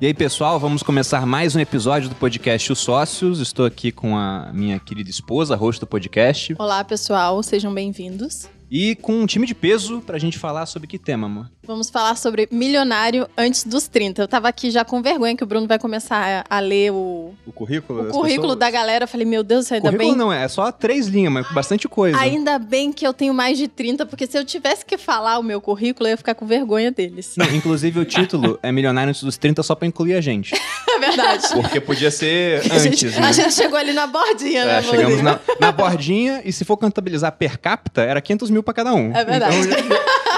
E aí, pessoal, vamos começar mais um episódio do podcast Os Sócios. Estou aqui com a minha querida esposa, host do podcast, Olá, pessoal, sejam bem-vindos. E com um time de peso pra gente falar sobre que tema, amor? Vamos falar sobre milionário antes dos 30. Eu tava aqui já com vergonha que o Bruno vai começar a, a ler o, O currículo? o das currículo pessoas? da galera. Eu falei, meu Deus, ainda Currículo bem, não, é só três linhas, mas bastante coisa. ainda bem que eu tenho mais de 30, porque se eu tivesse que falar o meu currículo, eu ia ficar com vergonha deles. Não, inclusive o título é Milionário antes dos 30 só pra incluir a gente. É verdade. Porque podia ser A gente, antes, né? a gente chegou ali na bordinha, né, É, amorzinho? chegamos na, na bordinha e se for contabilizar per capita, era 500 mil pra cada um. É verdade. Então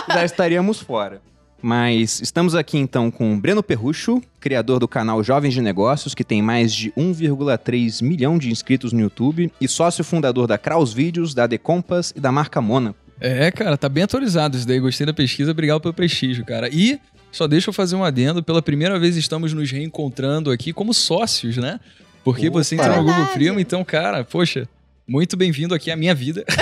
já, já estaríamos fora. Mas estamos aqui então com Breno Perrucho, criador do canal Jovens de Negócios, que tem mais de 1,3 milhão de inscritos no YouTube e sócio fundador da Kraus Vídeos, da The Compass e da marca Mônaco. É, cara, tá bem atualizado isso daí. Gostei da pesquisa, obrigado pelo prestígio, cara. E só deixa eu fazer um adendo. Pela primeira vez estamos nos reencontrando aqui como sócios, né? Porque Opa. você entrou no Google. Primo, então, cara, poxa, muito bem-vindo aqui à minha vida.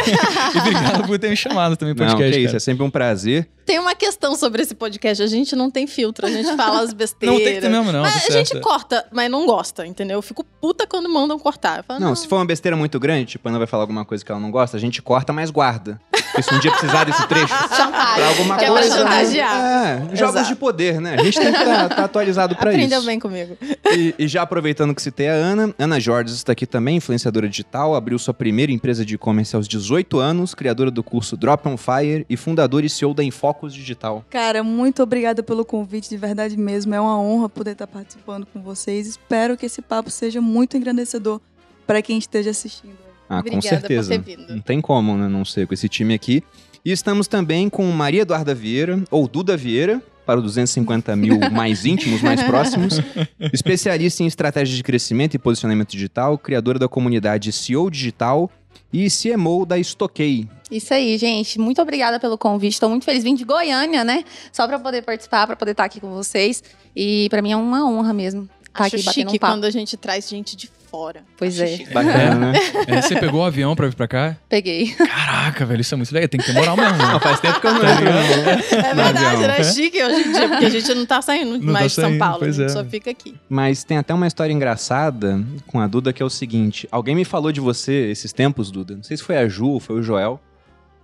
e obrigado por ter me chamado também pro Não, que podcast, isso, cara. é sempre um prazer. Tem uma questão sobre esse podcast. A gente não tem filtro, a gente fala as besteiras. Não tem que ter mesmo, não. Mas tá a gente corta, mas não gosta, entendeu? Eu fico puta quando mandam cortar. Falo, Não, se for uma besteira muito grande, tipo, a Ana vai falar alguma coisa que ela não gosta, a gente corta, mas guarda. Porque se um dia precisar desse trecho, Chantagem. pra alguma Que é pra coisa. chantagear. É, jogos Exato. de poder, né? A gente tem que estar atualizado pra Aprendeu isso. bem comigo. E, e já aproveitando que citei a Ana, Ana Jorge está aqui também, influenciadora digital, abriu sua primeira empresa de e-commerce aos 18 anos, criadora do curso Drop on Fire e fundadora e CEO da Digital. Cara, muito obrigada pelo convite, de verdade mesmo. É uma honra poder estar participando com vocês. Espero que esse papo seja muito engrandecedor para quem esteja assistindo. Ah, Obrigada com certeza. por ter vindo. Não tem como, né, não ser com esse time aqui. E estamos também com Maria Eduarda Vieira, ou Duda Vieira, para os 250 mil mais íntimos, mais próximos. Especialista em estratégia de crescimento e posicionamento digital, criadora da comunidade CEO Digital e CMO da Stockey. Isso aí, gente. Muito obrigada pelo convite. Estou muito feliz. Vim de Goiânia, né? Só para poder participar, para poder estar aqui com vocês. E para mim é uma honra mesmo estar Acho aqui chique um papo. quando a gente traz gente de fora. Pois é. Bacana, né? É, você pegou o avião pra vir pra cá? Peguei. Caraca, velho, isso é muito legal. Tem que ter moral mesmo. Não, né? faz tempo que eu não Tá entro, ligado? não. É verdade, avião. né? Chique hoje em dia, porque a gente não tá saindo Não mais tá de São Paulo, a pois gente é. só fica aqui. Mas tem até uma história engraçada com a Duda que é o seguinte: alguém me falou de você esses tempos, Duda. Não sei se foi a Ju ou foi o Joel.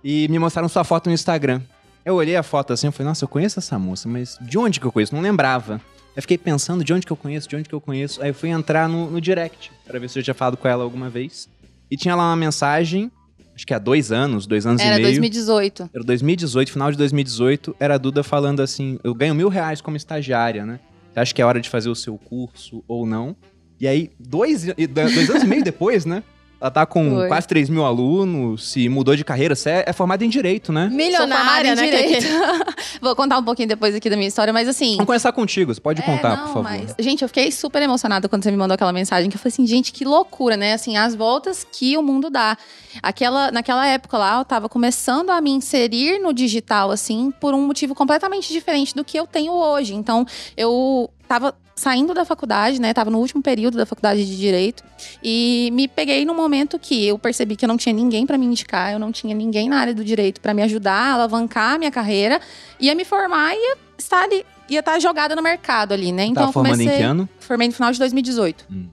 E me mostraram sua foto no Instagram. Eu olhei a foto assim e falei, nossa, eu conheço essa moça, mas de onde que eu conheço? Não lembrava. Eu fiquei pensando de onde que eu conheço, de onde que eu conheço. Aí eu fui entrar no, no direct pra ver se eu já tinha falado com ela alguma vez. E tinha lá uma mensagem, acho que há dois anos, dois anos Era e meio. 2018. Era 2018, final de 2018, era a Duda falando assim: eu ganho mil reais como estagiária, né? Você acha que é hora de fazer o seu curso ou não? E aí, dois, dois anos e meio depois, né? Ela tá com Foi. quase 3 mil alunos, se mudou de carreira, você é, é formada em direito, né? Milionária, né? em que- direito. Vou contar um pouquinho depois aqui da minha história, mas assim. Vamos começar contigo, você pode É, contar, não, por favor. mas- gente, eu fiquei super emocionada quando você me mandou aquela mensagem, que eu falei assim, gente, que loucura, né? Assim, as voltas que o mundo dá. Aquela, naquela época lá, eu tava começando a me inserir no digital, assim, por um motivo completamente diferente do que eu tenho hoje. Então, eu tava saindo da faculdade, né? Tava no último período da faculdade de Direito. E me peguei no momento que eu percebi que eu não tinha ninguém pra me indicar, eu não tinha ninguém na área do direito pra me ajudar a alavancar a minha carreira, ia me formar e ia estar ali, ia estar jogada no mercado ali, né? Então tá formando comecei, em que ano? formei no final de 2018. Hum.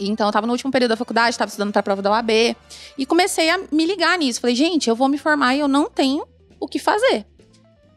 Então, eu tava no último período da faculdade, estava estudando para a prova da UAB. E comecei a me ligar nisso. Falei, gente, eu vou me formar e eu não tenho o que fazer.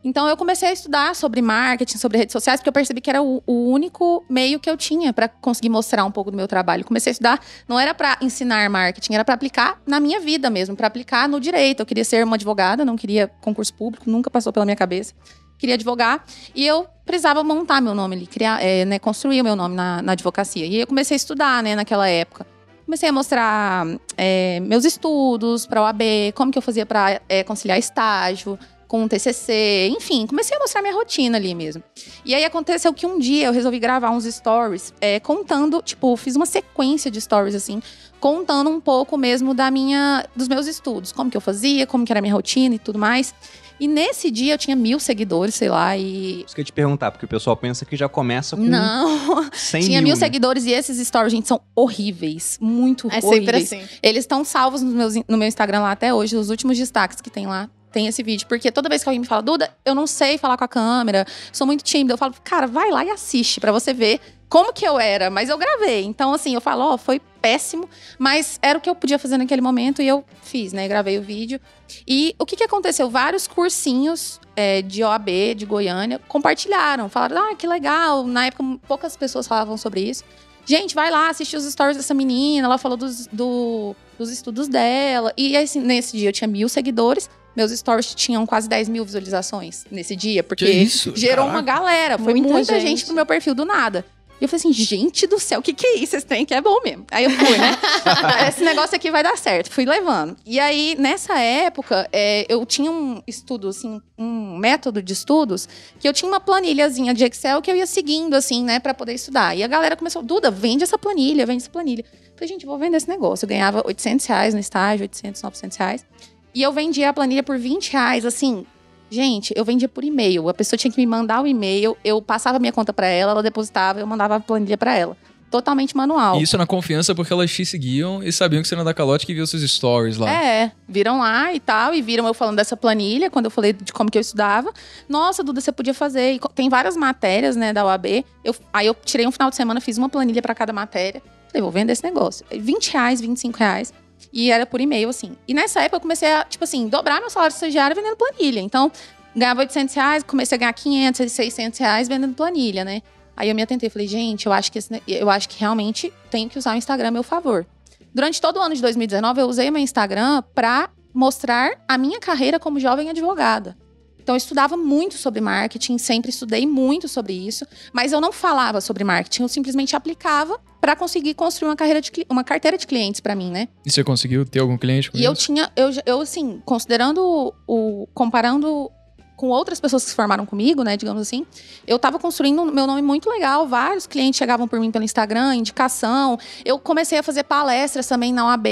Então, eu comecei a estudar sobre marketing, sobre redes sociais, porque eu percebi que era o, o único meio que eu tinha para conseguir mostrar um pouco do meu trabalho. Comecei a estudar, não era para ensinar marketing, era para aplicar na minha vida mesmo, para aplicar no direito. Eu queria ser uma advogada, não queria concurso público, nunca passou pela minha cabeça. Queria advogar e eu precisava montar meu nome ali, criar, é, né, construir o meu nome na, na advocacia. E eu comecei a estudar, né, naquela época. Comecei a mostrar é, meus estudos para a OAB, como que eu fazia para conciliar estágio com o TCC, enfim, comecei a mostrar minha rotina ali mesmo. E aí aconteceu que um dia eu resolvi gravar uns stories é, contando, tipo, fiz uma sequência de stories assim, contando um pouco mesmo da minha, dos meus estudos, como que eu fazia, como que era a minha rotina e tudo mais. E nesse dia eu tinha mil seguidores, sei lá, e. Isso que eu ia te perguntar, porque o pessoal pensa que já começa com Não, 100 tinha mil, mil né? seguidores e esses stories, gente, são horríveis. Muito É sempre horríveis. assim. Eles estão salvos no meu, no meu Instagram lá até hoje, os últimos destaques que tem lá. Tem esse vídeo. Porque toda vez que alguém me fala, Duda, eu não sei falar com a câmera, sou muito tímida. Eu falo, cara, vai lá e assiste pra você ver como que eu era, mas eu gravei. Então, assim, eu falo, ó, foi péssimo, mas era o que eu podia fazer naquele momento e eu fiz, né? Gravei o vídeo. E o que, que aconteceu? Vários cursinhos é, de OAB, de Goiânia, compartilharam. Falaram, ah, que legal. Na época, poucas pessoas falavam sobre isso. Gente, vai lá, assistir os stories dessa menina. Ela falou dos, do, dos estudos dela. E assim, nesse dia eu tinha mil seguidores. Meus stories tinham quase 10 mil visualizações nesse dia, porque Que isso? gerou Caraca. uma galera. Foi Muita muita, gente. gente. pro meu perfil do nada. E eu falei assim, gente do céu, o que, que é isso? Esse trem que é bom mesmo. Aí eu fui, né? Esse negócio aqui vai dar certo. Fui levando. E aí, nessa época, é, eu tinha um estudo, assim, um método de estudos, que eu tinha uma planilhazinha de Excel que eu ia seguindo, assim, né, pra poder estudar. E a galera começou, Duda, vende essa planilha, vende essa planilha. Eu falei, gente, vou vender esse negócio. Eu ganhava 800 reais no estágio, 800, 900 reais. E eu vendia a planilha por 20 reais, assim. Gente, eu vendia por e-mail. A pessoa tinha que me mandar o e-mail, eu passava a minha conta pra ela, ela depositava, eu mandava a planilha pra ela. Totalmente manual. E Isso na confiança porque elas te seguiam e sabiam que você era da calote que viu seus stories lá. É, viram lá e tal, e viram eu falando dessa planilha, quando eu falei de como que eu estudava. Nossa, Duda, você podia fazer. E tem várias matérias, né, da UAB. Eu, aí eu tirei um final de semana, fiz uma planilha pra cada matéria. Falei, vou vender esse negócio. 20 reais, 25 reais. E era por e-mail, assim. E nessa época eu comecei a, tipo assim, dobrar meu salário de estagiário vendendo planilha. Então, ganhava 800 reais, comecei a ganhar 500, 600 reais vendendo planilha, né? Aí eu me atentei, falei, gente, eu acho que, esse eu acho que realmente tenho que usar o Instagram a meu favor. Durante todo o ano de 2019, eu usei meu Instagram pra mostrar a minha carreira como jovem advogada. Então, eu estudava muito sobre marketing, sempre estudei muito sobre isso, mas eu não falava sobre marketing, eu simplesmente aplicava pra conseguir construir uma, carreira de, uma carteira de clientes pra mim, né? E você conseguiu ter algum cliente com E eu isso? tinha, eu, eu assim, considerando o. comparando com outras pessoas que se formaram comigo, né, digamos assim, eu tava construindo um meu nome muito legal. Vários clientes chegavam por mim pelo Instagram, indicação. Eu comecei a fazer palestras também na OAB.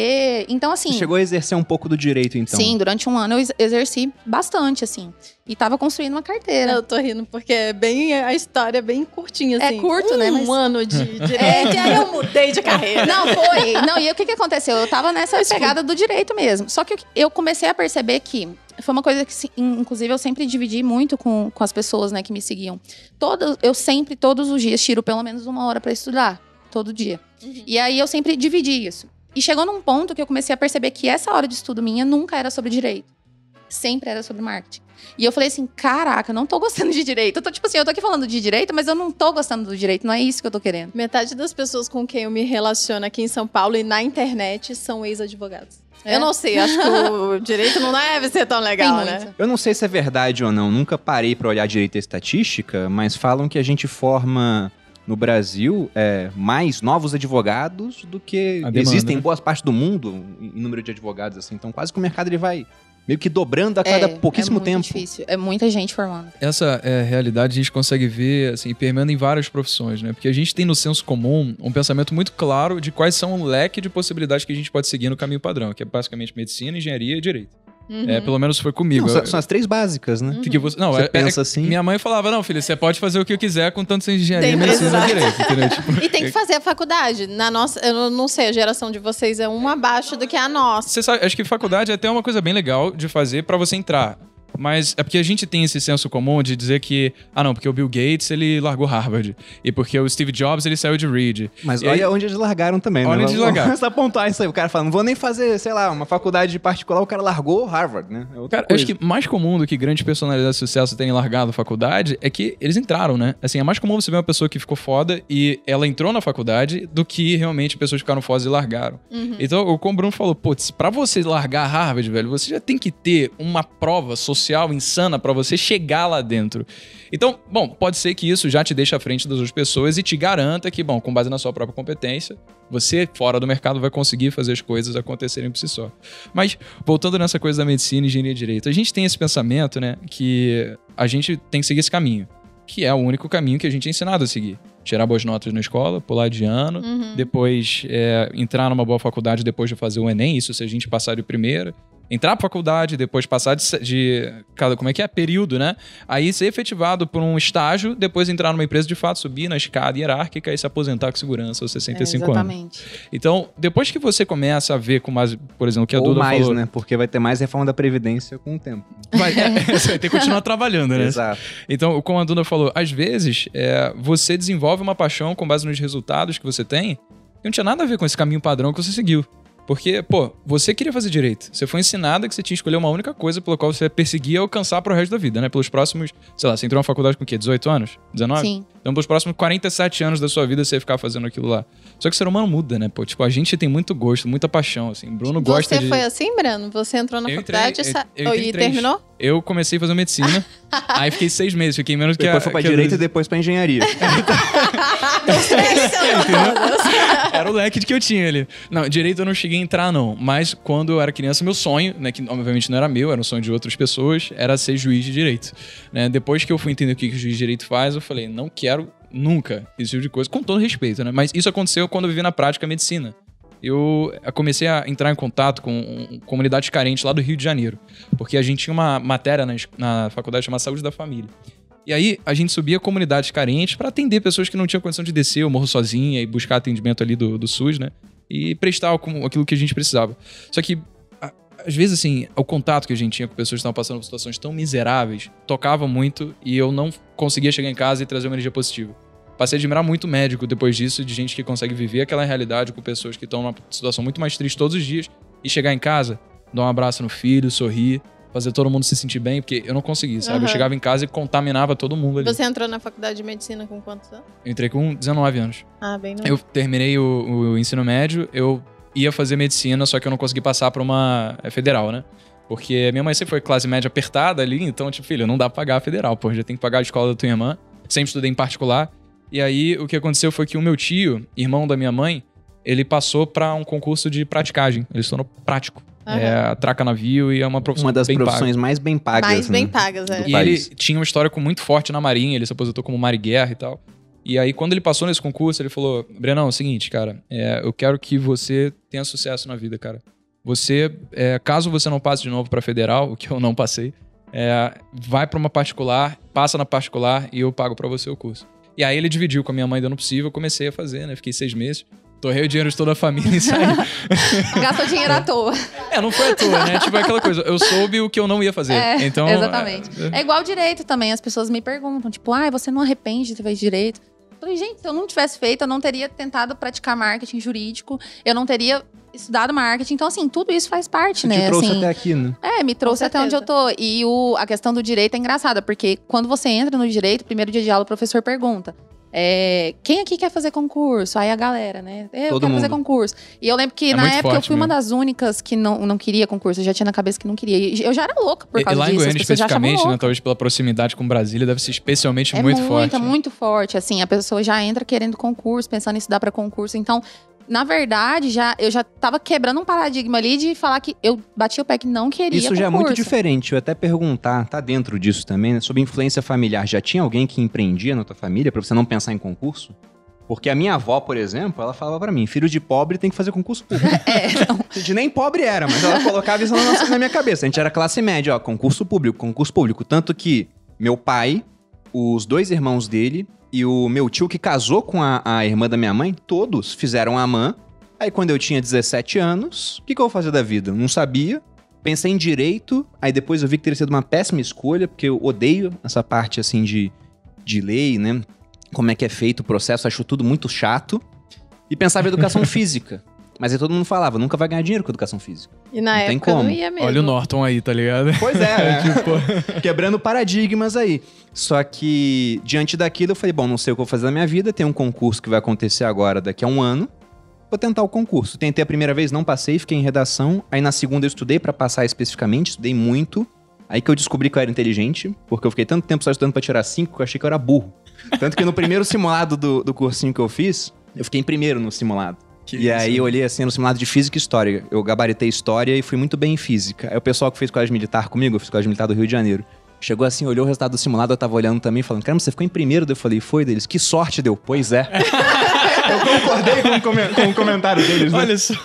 Então, assim. Você chegou a exercer um pouco do direito, então. Sim, durante um ano eu ex- exerci bastante, assim. E tava construindo uma carteira. Eu tô rindo porque é bem a história é bem curtinha É assim. curto, um né, mas- ano de direito e aí eu mudei de carreira. Não, foi. Não, e o que, que aconteceu? Eu tava nessa pegada do direito mesmo. Só que eu comecei a perceber que foi uma coisa que, inclusive, eu sempre dividi muito com, com as pessoas, né, que me seguiam. Todo, eu sempre, todos os dias, tiro pelo menos uma hora pra estudar. Todo dia. E aí eu sempre dividi isso. E chegou num ponto que eu comecei a perceber que essa hora de estudo minha nunca era sobre direito. Sempre era sobre marketing. E eu falei assim: caraca, eu não tô gostando de direito. Eu tô, tipo assim, eu tô aqui falando de direito, mas eu não tô gostando do direito. Não é isso que eu tô querendo. Metade das pessoas com quem eu me relaciono aqui em São Paulo e na internet são ex-advogados. É? Eu não sei, acho que o direito não deve ser tão legal, né? Eu não sei se é verdade ou não, nunca parei pra olhar direito a estatística, mas falam que a gente forma no Brasil é, mais novos advogados do que demanda, existem né? em boas partes do mundo em número de advogados assim. Então quase que o mercado ele vai meio que dobrando a cada pouquíssimo é muito tempo. difícil. É muita gente formando. Essa é, realidade a gente consegue ver, assim, permeando em várias profissões, né? Porque a gente tem no senso comum um pensamento muito claro de quais são o leque de possibilidades que a gente pode seguir no caminho padrão, que é basicamente medicina, engenharia e direito. Uhum. É, pelo menos foi comigo. Não, são, as três básicas, né? que você, não, Você é- é- pensa assim. Minha mãe falava, não, filho, você pode fazer o que eu quiser com tanto sem engenharia, Tem medicina e direito, entendeu? Tipo, E tem que fazer a faculdade. Na nossa, eu não sei, a geração de vocês é uma abaixo do que a nossa. Você sabe, acho que faculdade é até uma coisa bem legal de fazer pra você entrar. Mas é porque a gente tem esse senso comum de dizer que, ah não, porque o Bill Gates ele largou Harvard. E porque o Steve Jobs ele saiu de Reed. Mas E olha aí- onde eles largaram também, Olha né? onde eles largaram. Começa a apontar isso aí. O cara fala, não vou nem fazer, sei lá, uma faculdade particular, o cara largou Harvard, né? É outra Cara, eu coisa. acho que mais comum do que grandes personalidades de sucesso terem largado a faculdade é que eles entraram, né? Assim, é mais comum você ver uma pessoa que ficou foda e ela entrou na faculdade do que realmente pessoas ficaram fodas e largaram. Então, o como o Bruno falou, putz, pra você largar Harvard, velho, você já tem que ter uma prova social insana pra você chegar lá dentro. Então, bom, pode ser que isso já te deixe à frente das outras pessoas e te garanta que, bom, com base na sua própria competência, você, fora do mercado, vai conseguir fazer as coisas acontecerem por si só. Mas, voltando nessa coisa da medicina, engenharia e direito, a gente tem esse pensamento, né, que a gente tem que seguir esse caminho, que é o único caminho que a gente é ensinado a seguir. Tirar boas notas na escola, pular de ano, Uhum. depois é, entrar numa boa faculdade depois de fazer o Enem, isso se a gente passar de primeira. Entrar pra faculdade, depois passar de, de cada, como é que é? Período, né? Aí ser efetivado por um estágio, depois entrar numa empresa de fato, subir na escada hierárquica e se aposentar com segurança aos 65 anos. exatamente. Então, depois que você começa a ver com mais, por exemplo, o que a Ou Duda mais, falou. né? Porque vai ter mais reforma da Previdência com o tempo. Vai, é, você vai ter que continuar trabalhando, né? Exato. Então, como a Duna falou, às vezes é, você desenvolve uma paixão com base nos resultados que você tem e não tinha nada a ver com esse caminho padrão que você seguiu. Porque, pô, você queria fazer direito. Você foi ensinada que você tinha que escolher uma única coisa pela qual você perseguia alcançar pro resto da vida, né? Pelos próximos, sei lá, você entrou na faculdade com o quê? 18 anos? 19? Sim. Então, pelos próximos 47 anos da sua vida, você ia ficar fazendo aquilo lá. Só que o ser humano muda, né? Pô, tipo, a gente tem muito gosto, muita paixão, assim. Bruno gosta Você de... foi assim, Breno? Você entrou na Eu entrei- faculdade e eu- eu entrei e três. terminou? Eu comecei a fazer medicina, aí fiquei seis meses, fiquei menos que a... Depois foi pra que Luísa. e depois pra engenharia. Era o leque que eu tinha ali. Não, direito eu não cheguei a entrar, não. Mas quando eu era criança, meu sonho, né, que obviamente não era meu, era um sonho de outras pessoas, era ser juiz de direito. Né? Depois que eu fui entender o que, que o juiz de direito faz, eu falei, não quero nunca esse tipo de coisa, com todo respeito, né? Mas isso aconteceu quando eu vivi na prática a medicina. Eu comecei a entrar em contato com comunidades carentes lá do Rio de Janeiro. Porque a gente tinha uma matéria na, na faculdade chamada Saúde da Família. E aí a gente subia comunidades carentes para atender pessoas que não tinham condição de descer o morro sozinha e buscar atendimento ali do, do SUS, né? E prestar aquilo que a gente precisava. Só que às vezes, assim, o contato que a gente tinha com pessoas que estavam passando por situações tão miseráveis tocava muito e eu não conseguia chegar em casa e trazer uma energia positiva. Passei a admirar muito médico depois disso, de gente que consegue viver aquela realidade com pessoas que estão numa situação muito mais triste todos os dias e chegar em casa, dar um abraço no filho, sorrir, fazer todo mundo se sentir bem, porque eu não consegui, sabe? Eu Aham. chegava em casa e contaminava todo mundo ali. Você entrou na faculdade de medicina com quantos anos? Eu entrei com 19 anos. Ah, bem não. Eu terminei o, o ensino médio, eu ia fazer medicina, só que eu não consegui passar pra uma é, federal, né? Porque minha mãe sempre foi classe média apertada ali, então, tipo, filho, não dá pra pagar a federal, pô, já tem que pagar a escola da tua irmã. Sempre estudei em particular. E aí, o que aconteceu foi que o meu tio, irmão da minha mãe, ele passou pra um concurso de praticagem. Ele se tornou prático. Aham. É, atraca navio e é uma profissão Uma das bem paga. profissões mais bem pagas. Mais bem né? pagas, é. Do E país. ele tinha uma história com- muito forte na Marinha, ele se aposentou como Mariguerra e tal. E aí, quando ele passou nesse concurso, ele falou: Brenão, é o seguinte, cara, é, eu quero que você tenha sucesso na vida, cara. Você, é, caso você não passe de novo pra federal, o que eu não passei, é, vai pra uma particular, passa na particular e eu pago pra você o curso. E aí ele dividiu com a minha mãe dando possível, eu comecei a fazer, né? Fiquei seis meses. Torrei o dinheiro de toda a família e saí. Gastou dinheiro à toa. é, não foi à toa, né? Tipo aquela coisa, eu soube o que eu não ia fazer. É, então, exatamente. é, É igual direito também. As pessoas me perguntam, tipo, ah, você não arrepende de ter feito direito? Eu falei, gente, se eu não tivesse feito, eu não teria tentado praticar marketing jurídico, eu não teria estudado marketing. Então, assim, tudo isso faz parte, Isso né? te trouxe assim, até aqui, né? É, me trouxe até onde eu tô. E o, a questão do direito é engraçada, porque quando você entra no direito, primeiro dia de aula, o professor pergunta. É, quem aqui quer fazer concurso? Aí a galera, né? Eu Todo quero fazer mundo. concurso. E eu lembro que É na época eu fui uma mesmo. das únicas que não, não queria concurso. Eu já tinha na cabeça que não queria. E eu já era louca por causa e lá em disso. Goiânia, pessoas já achavam especificamente, né, talvez pela proximidade com Brasília, deve ser especialmente É muito, muito, forte. né? muito forte. Assim, a pessoa já entra querendo concurso, pensando em estudar para concurso. Então, na verdade, já, eu já tava quebrando um paradigma ali de falar que eu bati o pé que não queria Isso já é muito concurso. diferente. Eu até perguntar, tá dentro disso também, né? Sobre influência familiar. Já tinha alguém que empreendia na tua família pra você não pensar em concurso? Porque a minha avó, por exemplo, ela falava pra mim, filho de pobre tem que fazer concurso público. É, não. A gente nem pobre era, mas ela colocava isso na minha cabeça. A gente era classe média, ó, concurso público, concurso público. Tanto que meu pai, os dois irmãos dele e o meu tio que casou com a, a irmã da minha mãe, todos fizeram a mãe. Aí quando eu tinha 17 anos, o que, que eu vou fazer da vida? Não sabia. Pensei em direito, aí depois eu vi que teria sido uma péssima escolha, porque eu odeio essa parte assim de, de lei, né? Como é que é feito o processo, acho tudo muito chato. E pensava em educação física. Mas aí todo mundo falava, nunca vai ganhar dinheiro com educação física. E na Não tem época não como. ia mesmo. Olha o Norton aí, tá ligado? Pois é, tipo, quebrando paradigmas aí. Só que, diante daquilo, eu falei, bom, não sei o que eu vou fazer na minha vida, tem um concurso que vai acontecer agora, daqui a um ano. Vou tentar o concurso. Tentei a primeira vez, não passei, fiquei em redação. Aí na segunda eu estudei pra passar especificamente, estudei muito. Aí que eu descobri que eu era inteligente, porque eu fiquei tanto tempo só estudando pra tirar cinco que eu achei que eu era burro. Tanto que no primeiro simulado do, do cursinho que eu fiz, eu fiquei em primeiro no simulado. Que e aí isso. eu olhei assim no simulado de física e história. Eu gabaritei história e fui muito bem em física. Aí o pessoal que fez colégio militar comigo, eu fiz colégio militar do Rio de Janeiro. Chegou assim, olhou o resultado do simulado, eu tava olhando também, falando, caramba, você ficou em primeiro? Eu falei, foi deles, que sorte deu. Pois é. eu concordei com com o comentário deles, né? Olha só.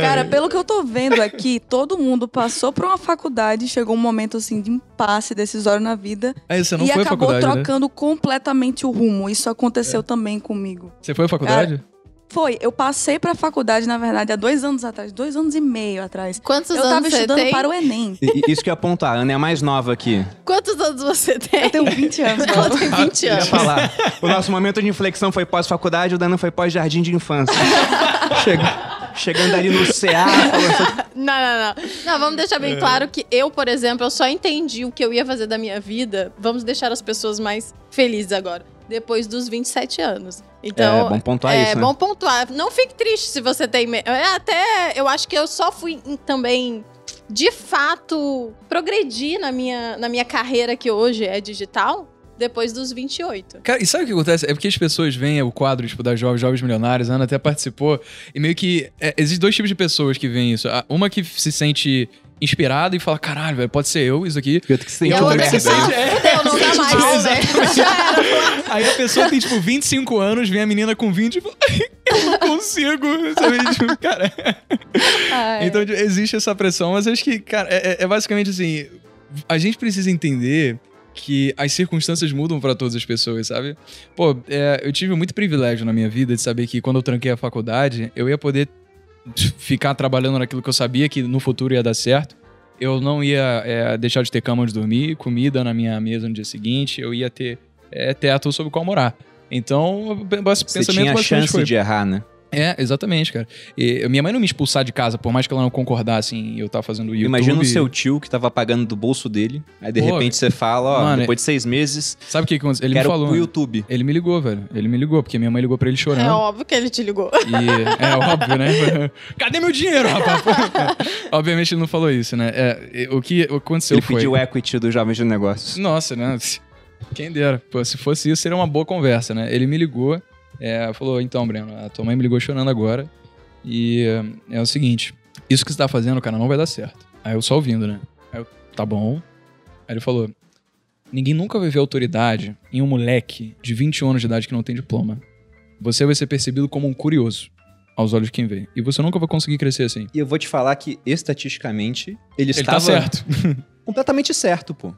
Cara, pelo que eu tô vendo aqui, todo mundo passou por uma faculdade, chegou um momento assim de impasse decisório na vida Aí você não e foi à acabou faculdade, né? trocando completamente o rumo. Isso aconteceu também comigo. Você foi à faculdade? Foi, eu passei pra faculdade, na verdade, há dois anos atrás, dois anos e meio atrás. Quantos eu tava anos você estudando tem? para o Enem. Isso que eu ia apontar, a Ana é a mais nova aqui. Quantos anos você tem? Eu tenho 20 anos. Ela tem 20 Eu ia anos. falar. O nosso momento de inflexão foi pós-faculdade, o Dana foi pós-jardim de infância. Chega- chegando ali no CA, falando Não, não, não. Não, vamos deixar É. bem claro que eu, por exemplo, eu só entendi o que eu ia fazer da minha vida. Vamos deixar as pessoas mais felizes agora. Depois dos 27 anos. Então, É, bom pontuar é isso, né? bom pontuar. Não fique triste se você tem. é, Até eu acho que eu só fui também, de fato, progredir na minha, na minha carreira que hoje é digital depois dos 28. Cara, e sabe o que acontece? É porque as pessoas veem o quadro, tipo, das jovens, jovens milionários, a Ana até participou, e meio que. É, existem dois tipos de pessoas que veem isso. Uma que se sente inspirada e fala: caralho, velho, pode ser eu isso aqui. que eu tenho que E sentir a outra que fala, fudeu, não dá mais, né? Já era. Aí a pessoa tem, tipo, 25 anos, vem a menina com 20 e fala: eu não consigo, sabe? Tipo, cara. Ai. Então tipo, existe essa pressão, mas acho que, cara, é, é- é basicamente assim: a gente precisa entender que as circunstâncias mudam pra todas as pessoas, sabe? Pô, é, eu tive muito privilégio na minha vida de saber que quando eu tranquei a faculdade, eu ia poder ficar trabalhando naquilo que eu sabia que no futuro ia dar certo. Eu não ia é, deixar de ter cama onde dormir, comida na minha mesa no dia seguinte, eu ia ter é, teto sobre o qual morar. Então, o bas- Você pensamento tinha a chance foi. de errar, né? É, exatamente, cara. E minha mãe não me expulsar de casa, por mais que ela não concordasse em eu estar fazendo YouTube. Imagina o seu tio que tava pagando do bolso dele, aí de Pô, repente você fala, ó, mano, depois de seis meses, Sabe o que aconteceu? Ele me falou. pro YouTube. Ele me ligou, velho. Ele me ligou, porque minha mãe ligou pra ele É chorando. óbvio que ele te ligou. E é óbvio, né? Cadê meu dinheiro, rapaz? Obviamente ele não falou isso, né? É, o que aconteceu Ele foi. pediu equity do Jovens de Negócios. Nossa, né? Quem dera. Pô, se fosse isso, seria uma boa conversa, né? Ele me ligou, é, falou: então, Breno, a tua mãe me ligou chorando agora. E é, o seguinte: isso que você tá fazendo, cara, não vai dar certo. Aí eu só ouvindo, né? Aí eu, tá bom. Aí ele falou: ninguém nunca vai ver autoridade em um moleque de 21 anos de idade que não tem diploma. Você vai ser percebido como um curioso aos olhos de quem vê. E você nunca vai conseguir crescer assim. E eu vou te falar que, estatisticamente, ele, Ele estava tá certo. completamente certo, pô.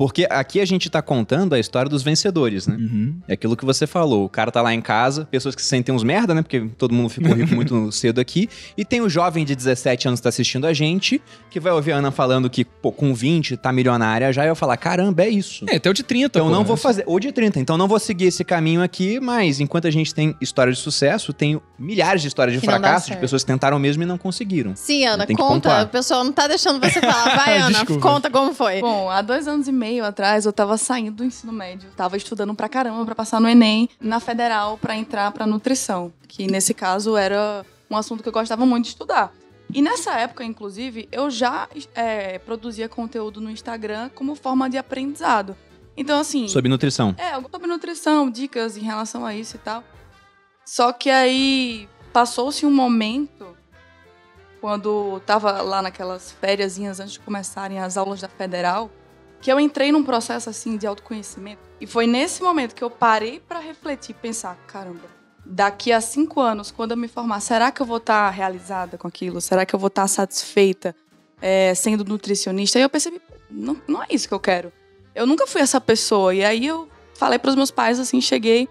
Porque aqui a gente tá contando a história dos vencedores, né? Uhum. É aquilo que você falou. O cara tá lá em casa, pessoas que se sentem uns merda, né? Porque todo mundo ficou rico muito cedo aqui. E tem o jovem de 17 anos que tá assistindo a gente, que vai ouvir a Ana falando que, pô, com 20 tá milionária já. E eu falar, caramba, é isso. É, até o de 30, Então pô, não né? vou fazer, ou de 30, então não vou seguir esse caminho aqui, mas enquanto a gente tem histórias de sucesso, tem milhares de histórias de Que fracasso, de pessoas que tentaram mesmo e não conseguiram. Sim, Ana, Tem que conta. O pessoal não tá deixando você falar. Vai, Ana, conta como foi. Bom, há dois anos e meio atrás eu tava saindo do ensino médio. Tava estudando pra caramba pra passar no Enem na federal pra entrar pra nutrição. Que nesse caso era um assunto que eu gostava muito de estudar. E nessa época, inclusive, eu já é, produzia conteúdo no Instagram como forma de aprendizado. Então, assim. Sobre nutrição. É, sobre nutrição, dicas em relação a isso e tal. Só que aí passou-se um momento quando tava lá naquelas férias antes de começarem as aulas da federal, que eu entrei num processo assim de autoconhecimento. E foi nesse momento que eu parei pra refletir, pensar, caramba, daqui a cinco anos, quando eu me formar, será que eu vou estar realizada com aquilo? Será que eu vou estar satisfeita é, sendo nutricionista? E eu percebi, não, não é isso que eu quero. Eu nunca fui essa pessoa. E aí eu falei pros meus pais, assim, cheguei.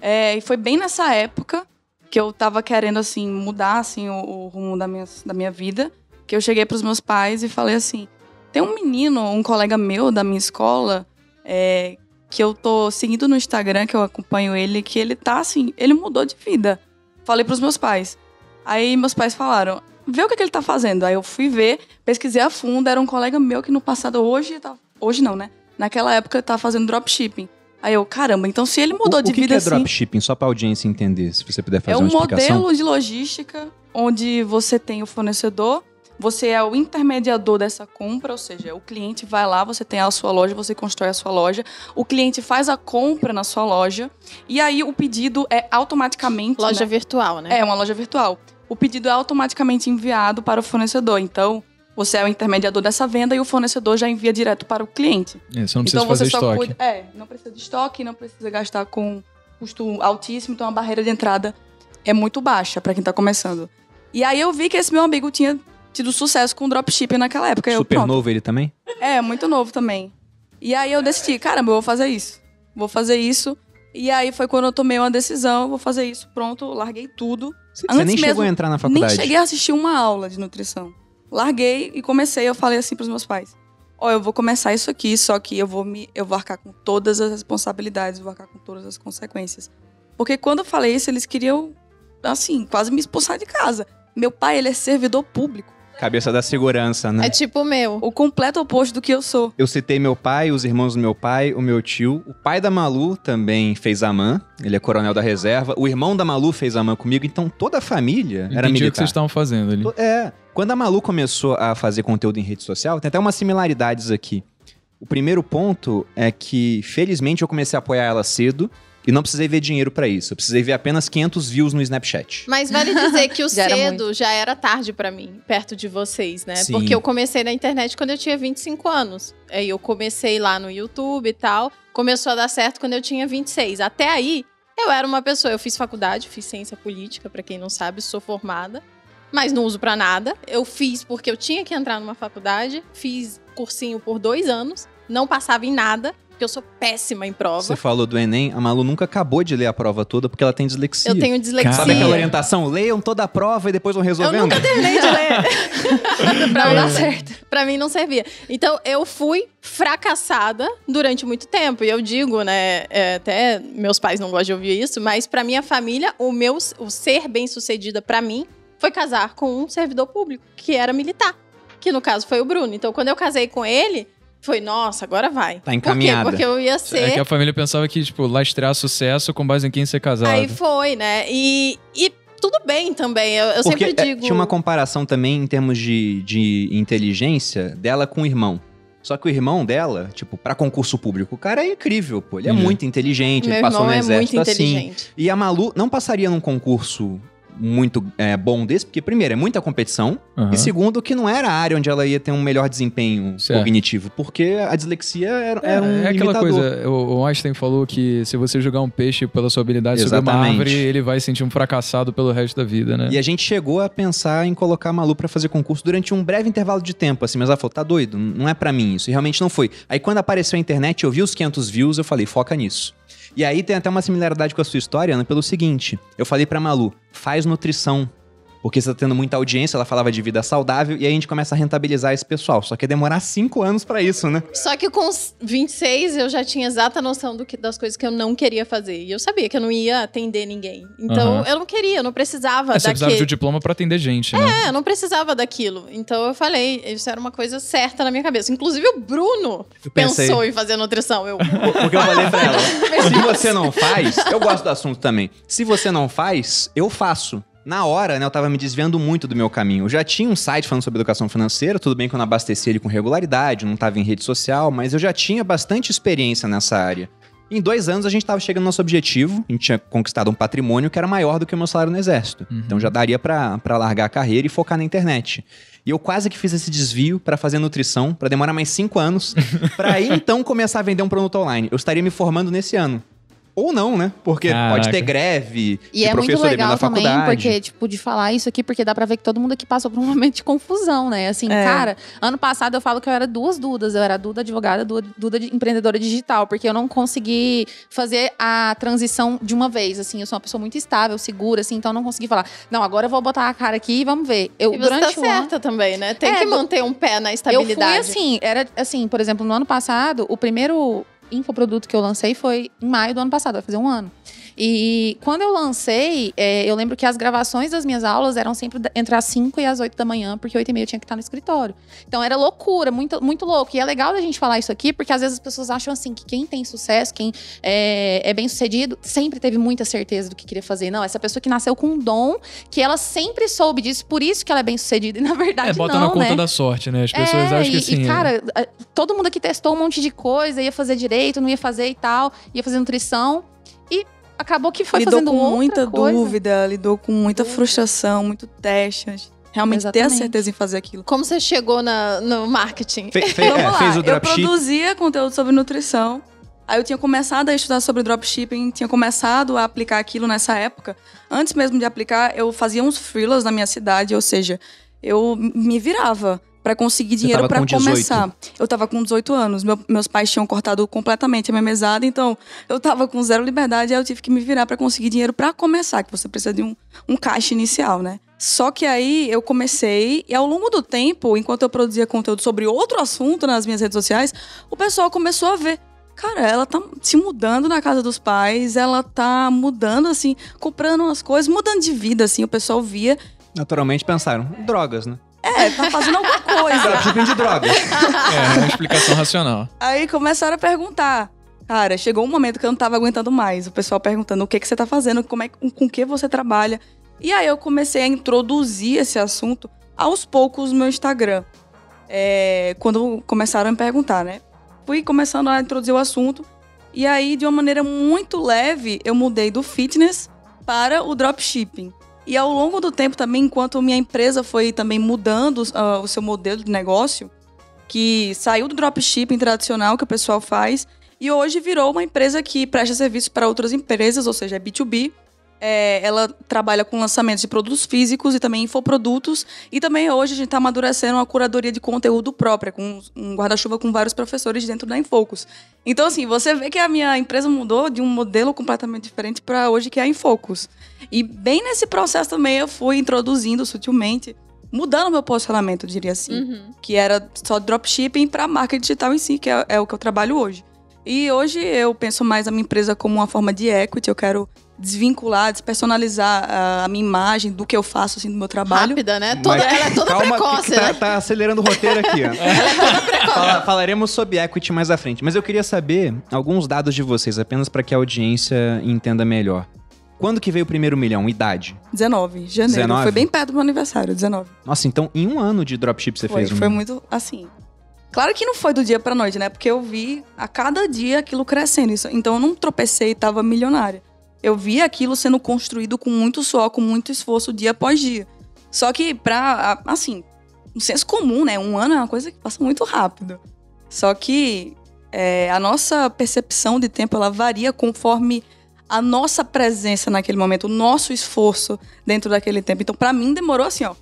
é, e foi bem nessa época que eu tava querendo, assim, mudar, assim, o, o rumo da minha, da minha vida. Que eu cheguei pros meus pais e falei assim, tem um menino, um colega meu da minha escola, é, que eu tô seguindo no Instagram, que eu acompanho ele, que ele tá, assim, ele mudou de vida. Falei pros meus pais. Aí meus pais falaram, vê o que, que ele tá fazendo. Aí eu fui ver, pesquisei a fundo, era um colega meu que no passado, hoje, tá, hoje não, né? Naquela época tá fazendo dropshipping. Aí eu, caramba, então se ele mudou o, de o que vida que é assim. dropshipping? Só pra audiência entender, se você puder fazer É um uma explicação. modelo de logística onde você tem o fornecedor, você é o intermediador dessa compra, ou seja, o cliente vai lá, você tem a sua loja, você constrói a sua loja, o cliente faz a compra na sua loja e aí o pedido é automaticamente Loja né? virtual, né? É uma loja virtual. O pedido é automaticamente enviado para o fornecedor. Então, você é o intermediador dessa venda e o fornecedor já envia direto para o cliente É, você não precisa então fazer você só estoque. cuida. É, não precisa de estoque, não precisa gastar com custo altíssimo, então a barreira de entrada é muito baixa para quem tá começando. E aí eu vi que esse meu amigo tinha tido sucesso com dropshipping naquela época. Eu, Super pronto. novo ele também? É, muito novo também. E aí eu decidi, caramba, eu vou fazer isso. Vou fazer isso. E aí foi quando eu tomei uma decisão, eu vou fazer isso, pronto, larguei tudo. Você Antes nem chegou mesmo- a entrar na faculdade. Nem cheguei a assistir uma aula de nutrição. Larguei e comecei, eu falei assim pros meus pais: Ó, eu vou começar isso aqui, só que eu vou me eu vou arcar com todas as responsabilidades, vou arcar com todas as consequências. Porque quando eu falei isso, eles queriam assim, quase me expulsar de casa. Meu pai, ele é servidor público, Cabeça da segurança, né? É tipo o meu. o completo oposto do que eu sou. Eu citei meu pai, os irmãos do meu pai, o meu tio. O pai da Malu também fez a MAN. Ele é coronel da reserva. O irmão da Malu fez a MAN comigo. Então toda a família era Entendi o que militar. vocês estavam fazendo ali. É. Quando a Malu começou a fazer conteúdo em rede social, tem até umas similaridades aqui. O primeiro ponto é que, felizmente, eu comecei a apoiar ela cedo e não precisei ver dinheiro pra isso. Eu precisei ver apenas 500 views no Snapchat. Mas vale dizer que o Já era cedo já era tarde pra mim, perto de vocês, né? Sim. Porque eu comecei na internet quando eu tinha 25 anos. Aí eu comecei lá no YouTube e tal. Começou a dar certo quando eu tinha 26. Até aí, eu era uma pessoa. Eu fiz faculdade, fiz ciência política, pra quem não sabe, sou formada. Mas não uso pra nada. Eu fiz porque eu tinha que entrar numa faculdade. Fiz cursinho por dois anos. Não passava em nada, porque eu sou péssima em prova. Você falou do Enem, a Malu nunca acabou de ler a prova toda porque ela tem dislexia. Eu tenho dislexia. Sabe aquela orientação? Leiam toda a prova e depois vão Eu resolvendo? nunca terminei de ler. pra Não mim não certo. Pra mim não servia. Então eu fui fracassada durante muito tempo. E eu digo, né, é, até meus pais não gostam de ouvir isso, mas pra minha família, o meu o ser bem-sucedida pra mim foi casar com um servidor público, que era militar, que no caso foi o Bruno. Então quando eu casei com ele, foi, nossa, agora vai. Tá encaminhada. Por quê? Porque eu ia É ser que a família pensava que, tipo, lastrear sucesso com base em quem ser casado. Aí foi, né? E, e tudo bem também. Eu, eu Porque sempre é, digo. tinha uma comparação também em termos de, de inteligência dela com o irmão. Só que o irmão dela, tipo, pra concurso público, o cara é incrível, pô. Ele é Uhum. muito inteligente, Meu ele passou irmão no é exército muito assim. inteligente. E a Malu não passaria num concurso muito é, bom desse, porque, primeiro, é muita competição, Aham. e segundo, que não era a área onde ela ia ter um melhor desempenho Certo. cognitivo, porque a dislexia era, era um é aquela limitador. coisa, o Einstein falou que se você jogar um peixe pela sua habilidade sobre uma Exatamente. árvore, ele vai sentir um fracassado pelo resto da vida, né? E a gente chegou a pensar em colocar a Malu pra fazer concurso durante um breve intervalo de tempo, assim, mas ela falou, tá doido, não é pra mim isso, e realmente não foi. Aí quando apareceu a internet, eu vi os 500 views, eu falei, foca nisso. E aí tem até uma similaridade com a sua história, Ana, pelo seguinte, eu falei pra Malu, faz nutrição, porque você tá tendo muita audiência, ela falava de vida saudável, e aí a gente começa a rentabilizar esse pessoal, só que ia demorar cinco anos pra isso, né? Só que com os 26 eu já tinha exata noção do que, das coisas que eu não queria fazer. E eu sabia que eu não ia atender ninguém. Então Aham. eu não queria, eu não precisava É, você precisava de um diploma pra atender gente, né? É, eu não precisava daquilo. Então eu falei, isso era uma coisa certa na minha cabeça. Inclusive o Bruno Eu pensei, pensou em fazer nutrição. Eu, porque eu falei pra ela, se você não faz, eu gosto do assunto também, se você não faz, eu faço. Na hora, né, eu tava me desviando muito do meu caminho. Eu já tinha um site falando sobre educação financeira, tudo bem que eu não abasteci ele com regularidade, não tava em rede social, mas eu já tinha bastante experiência nessa área. Em dois anos a gente tava chegando no nosso objetivo, a gente tinha conquistado um patrimônio que era maior do que o meu salário no exército. Uhum. Então já daria pra pra largar a carreira e focar na internet. E eu quase que fiz esse desvio pra fazer nutrição, pra demorar mais cinco anos, pra aí então começar a vender um produto online. Eu estaria me formando nesse ano. Ou não, né? Porque Caraca. pode ter greve E é muito legal também, faculdade. porque, tipo, de falar isso aqui, porque dá pra ver que todo mundo aqui passou por um momento de confusão, né? Assim, É. cara, ano passado eu falo que eu era duas Dudas. Eu era Duda advogada, Duda, Duda de empreendedora digital, porque eu não consegui fazer a transição de uma vez, assim. Eu sou uma pessoa muito estável, segura, assim, então eu não consegui falar, não, agora eu vou botar a cara aqui e vamos ver. Eu, e você tá durante ano, certa também, né? Tem É, que manter um pé na eu estabilidade. fui assim, era assim, por exemplo, no ano passado, o primeiro infoproduto que eu lancei foi em maio do ano passado, vai fazer um ano. E quando eu lancei, é, eu lembro que as gravações das minhas aulas eram sempre entre as 5 e as 8 da manhã, porque 8 e meia eu tinha que estar no escritório. Então era loucura, muito, muito louco. E é legal da gente falar isso aqui, porque às vezes as pessoas acham assim que quem tem sucesso, quem é, é bem sucedido, sempre teve muita certeza do que queria fazer. Não, essa pessoa que nasceu com um dom, que ela sempre soube disso, por isso que ela é bem sucedida. E na verdade, É, bota não, na conta né? da sorte, né? As pessoas É, acham que e, assim. E, cara, a- todo mundo aqui testou um monte de coisa, ia fazer direito, não ia fazer e tal, ia fazer nutrição. E acabou que foi lidou fazendo com outra muita coisa. dúvida, lidou com muita frustração, muito teste. Realmente ter a Exatamente. certeza em fazer aquilo. Como você chegou na- no marketing? Fe- fe- Vamos é, lá, fez o eu produzia conteúdo sobre nutrição. Aí eu tinha começado a estudar sobre dropshipping, tinha começado a aplicar aquilo nessa época. Antes mesmo de aplicar, eu fazia uns freelas na minha cidade, ou seja, eu me virava pra conseguir dinheiro pra com 18? começar. Eu tava com 18 anos. Meu- meus pais tinham cortado completamente a minha mesada, então eu tava com zero liberdade, aí eu tive que me virar pra conseguir dinheiro pra começar, que você precisa de um, um caixa inicial, né? Só que aí eu comecei, e ao longo do tempo, enquanto eu produzia conteúdo sobre outro assunto nas minhas redes sociais, o pessoal começou a ver. Cara, ela tá se mudando na casa dos pais, ela tá mudando, assim, comprando umas coisas, mudando de vida, assim, o pessoal via. Naturalmente pensaram, drogas, né? É, tá fazendo alguma coisa. Dropshipping de drogas. É, uma explicação racional. Aí começaram a perguntar. Cara, chegou um momento que eu não tava aguentando mais. O pessoal perguntando o que, que você tá fazendo, como é, com, com que você trabalha. E aí eu comecei a introduzir esse assunto aos poucos no meu Instagram. É, quando começaram a me perguntar, né? Fui começando a introduzir o assunto. E aí, de uma maneira muito leve, eu mudei do fitness para o dropshipping. E ao longo do tempo também, enquanto minha empresa foi também mudando ah, o seu modelo de negócio, que saiu do dropshipping tradicional que o pessoal faz e hoje virou uma empresa que presta serviço para outras empresas, ou seja, é B2B. É, ela trabalha com lançamentos de produtos físicos e também infoprodutos. E também hoje a gente está amadurecendo uma curadoria de conteúdo própria, com um guarda-chuva com vários professores dentro da Infocus. Então, assim, você vê que a minha empresa mudou de um modelo completamente diferente para hoje, que é a Infocus. E bem nesse processo também eu fui introduzindo sutilmente, mudando meu posicionamento, eu diria assim Uhum. que era só dropshipping para marca digital em si, que é, é o que eu trabalho hoje. E hoje eu penso mais a minha empresa como uma forma de equity, eu quero desvincular, despersonalizar a, a minha imagem do que eu faço, assim, do meu trabalho. Rápida, né? Toda, Mas ela é toda calma precoce, que tá, né? tá acelerando o roteiro aqui, ó. Fala- falaremos sobre equity mais à frente. Mas eu queria saber alguns dados de vocês, apenas para que a audiência entenda melhor. Quando que veio o primeiro milhão? Idade? 19, janeiro. 19? Foi bem perto do meu aniversário, 19. Nossa, então em um ano de dropship você foi, fez um foi muito assim. Claro que não foi do dia pra noite, né? Porque eu vi a cada dia aquilo crescendo. Então eu não tropecei e tava milionária. Eu vi aquilo sendo construído com muito suor, com muito esforço, dia após dia. Só que pra, assim, um senso comum, né? Um ano é uma coisa que passa muito rápido. Só que é, a nossa percepção de tempo, ela varia conforme a nossa presença naquele momento, o nosso esforço dentro daquele tempo. Então, pra mim, demorou assim, ó,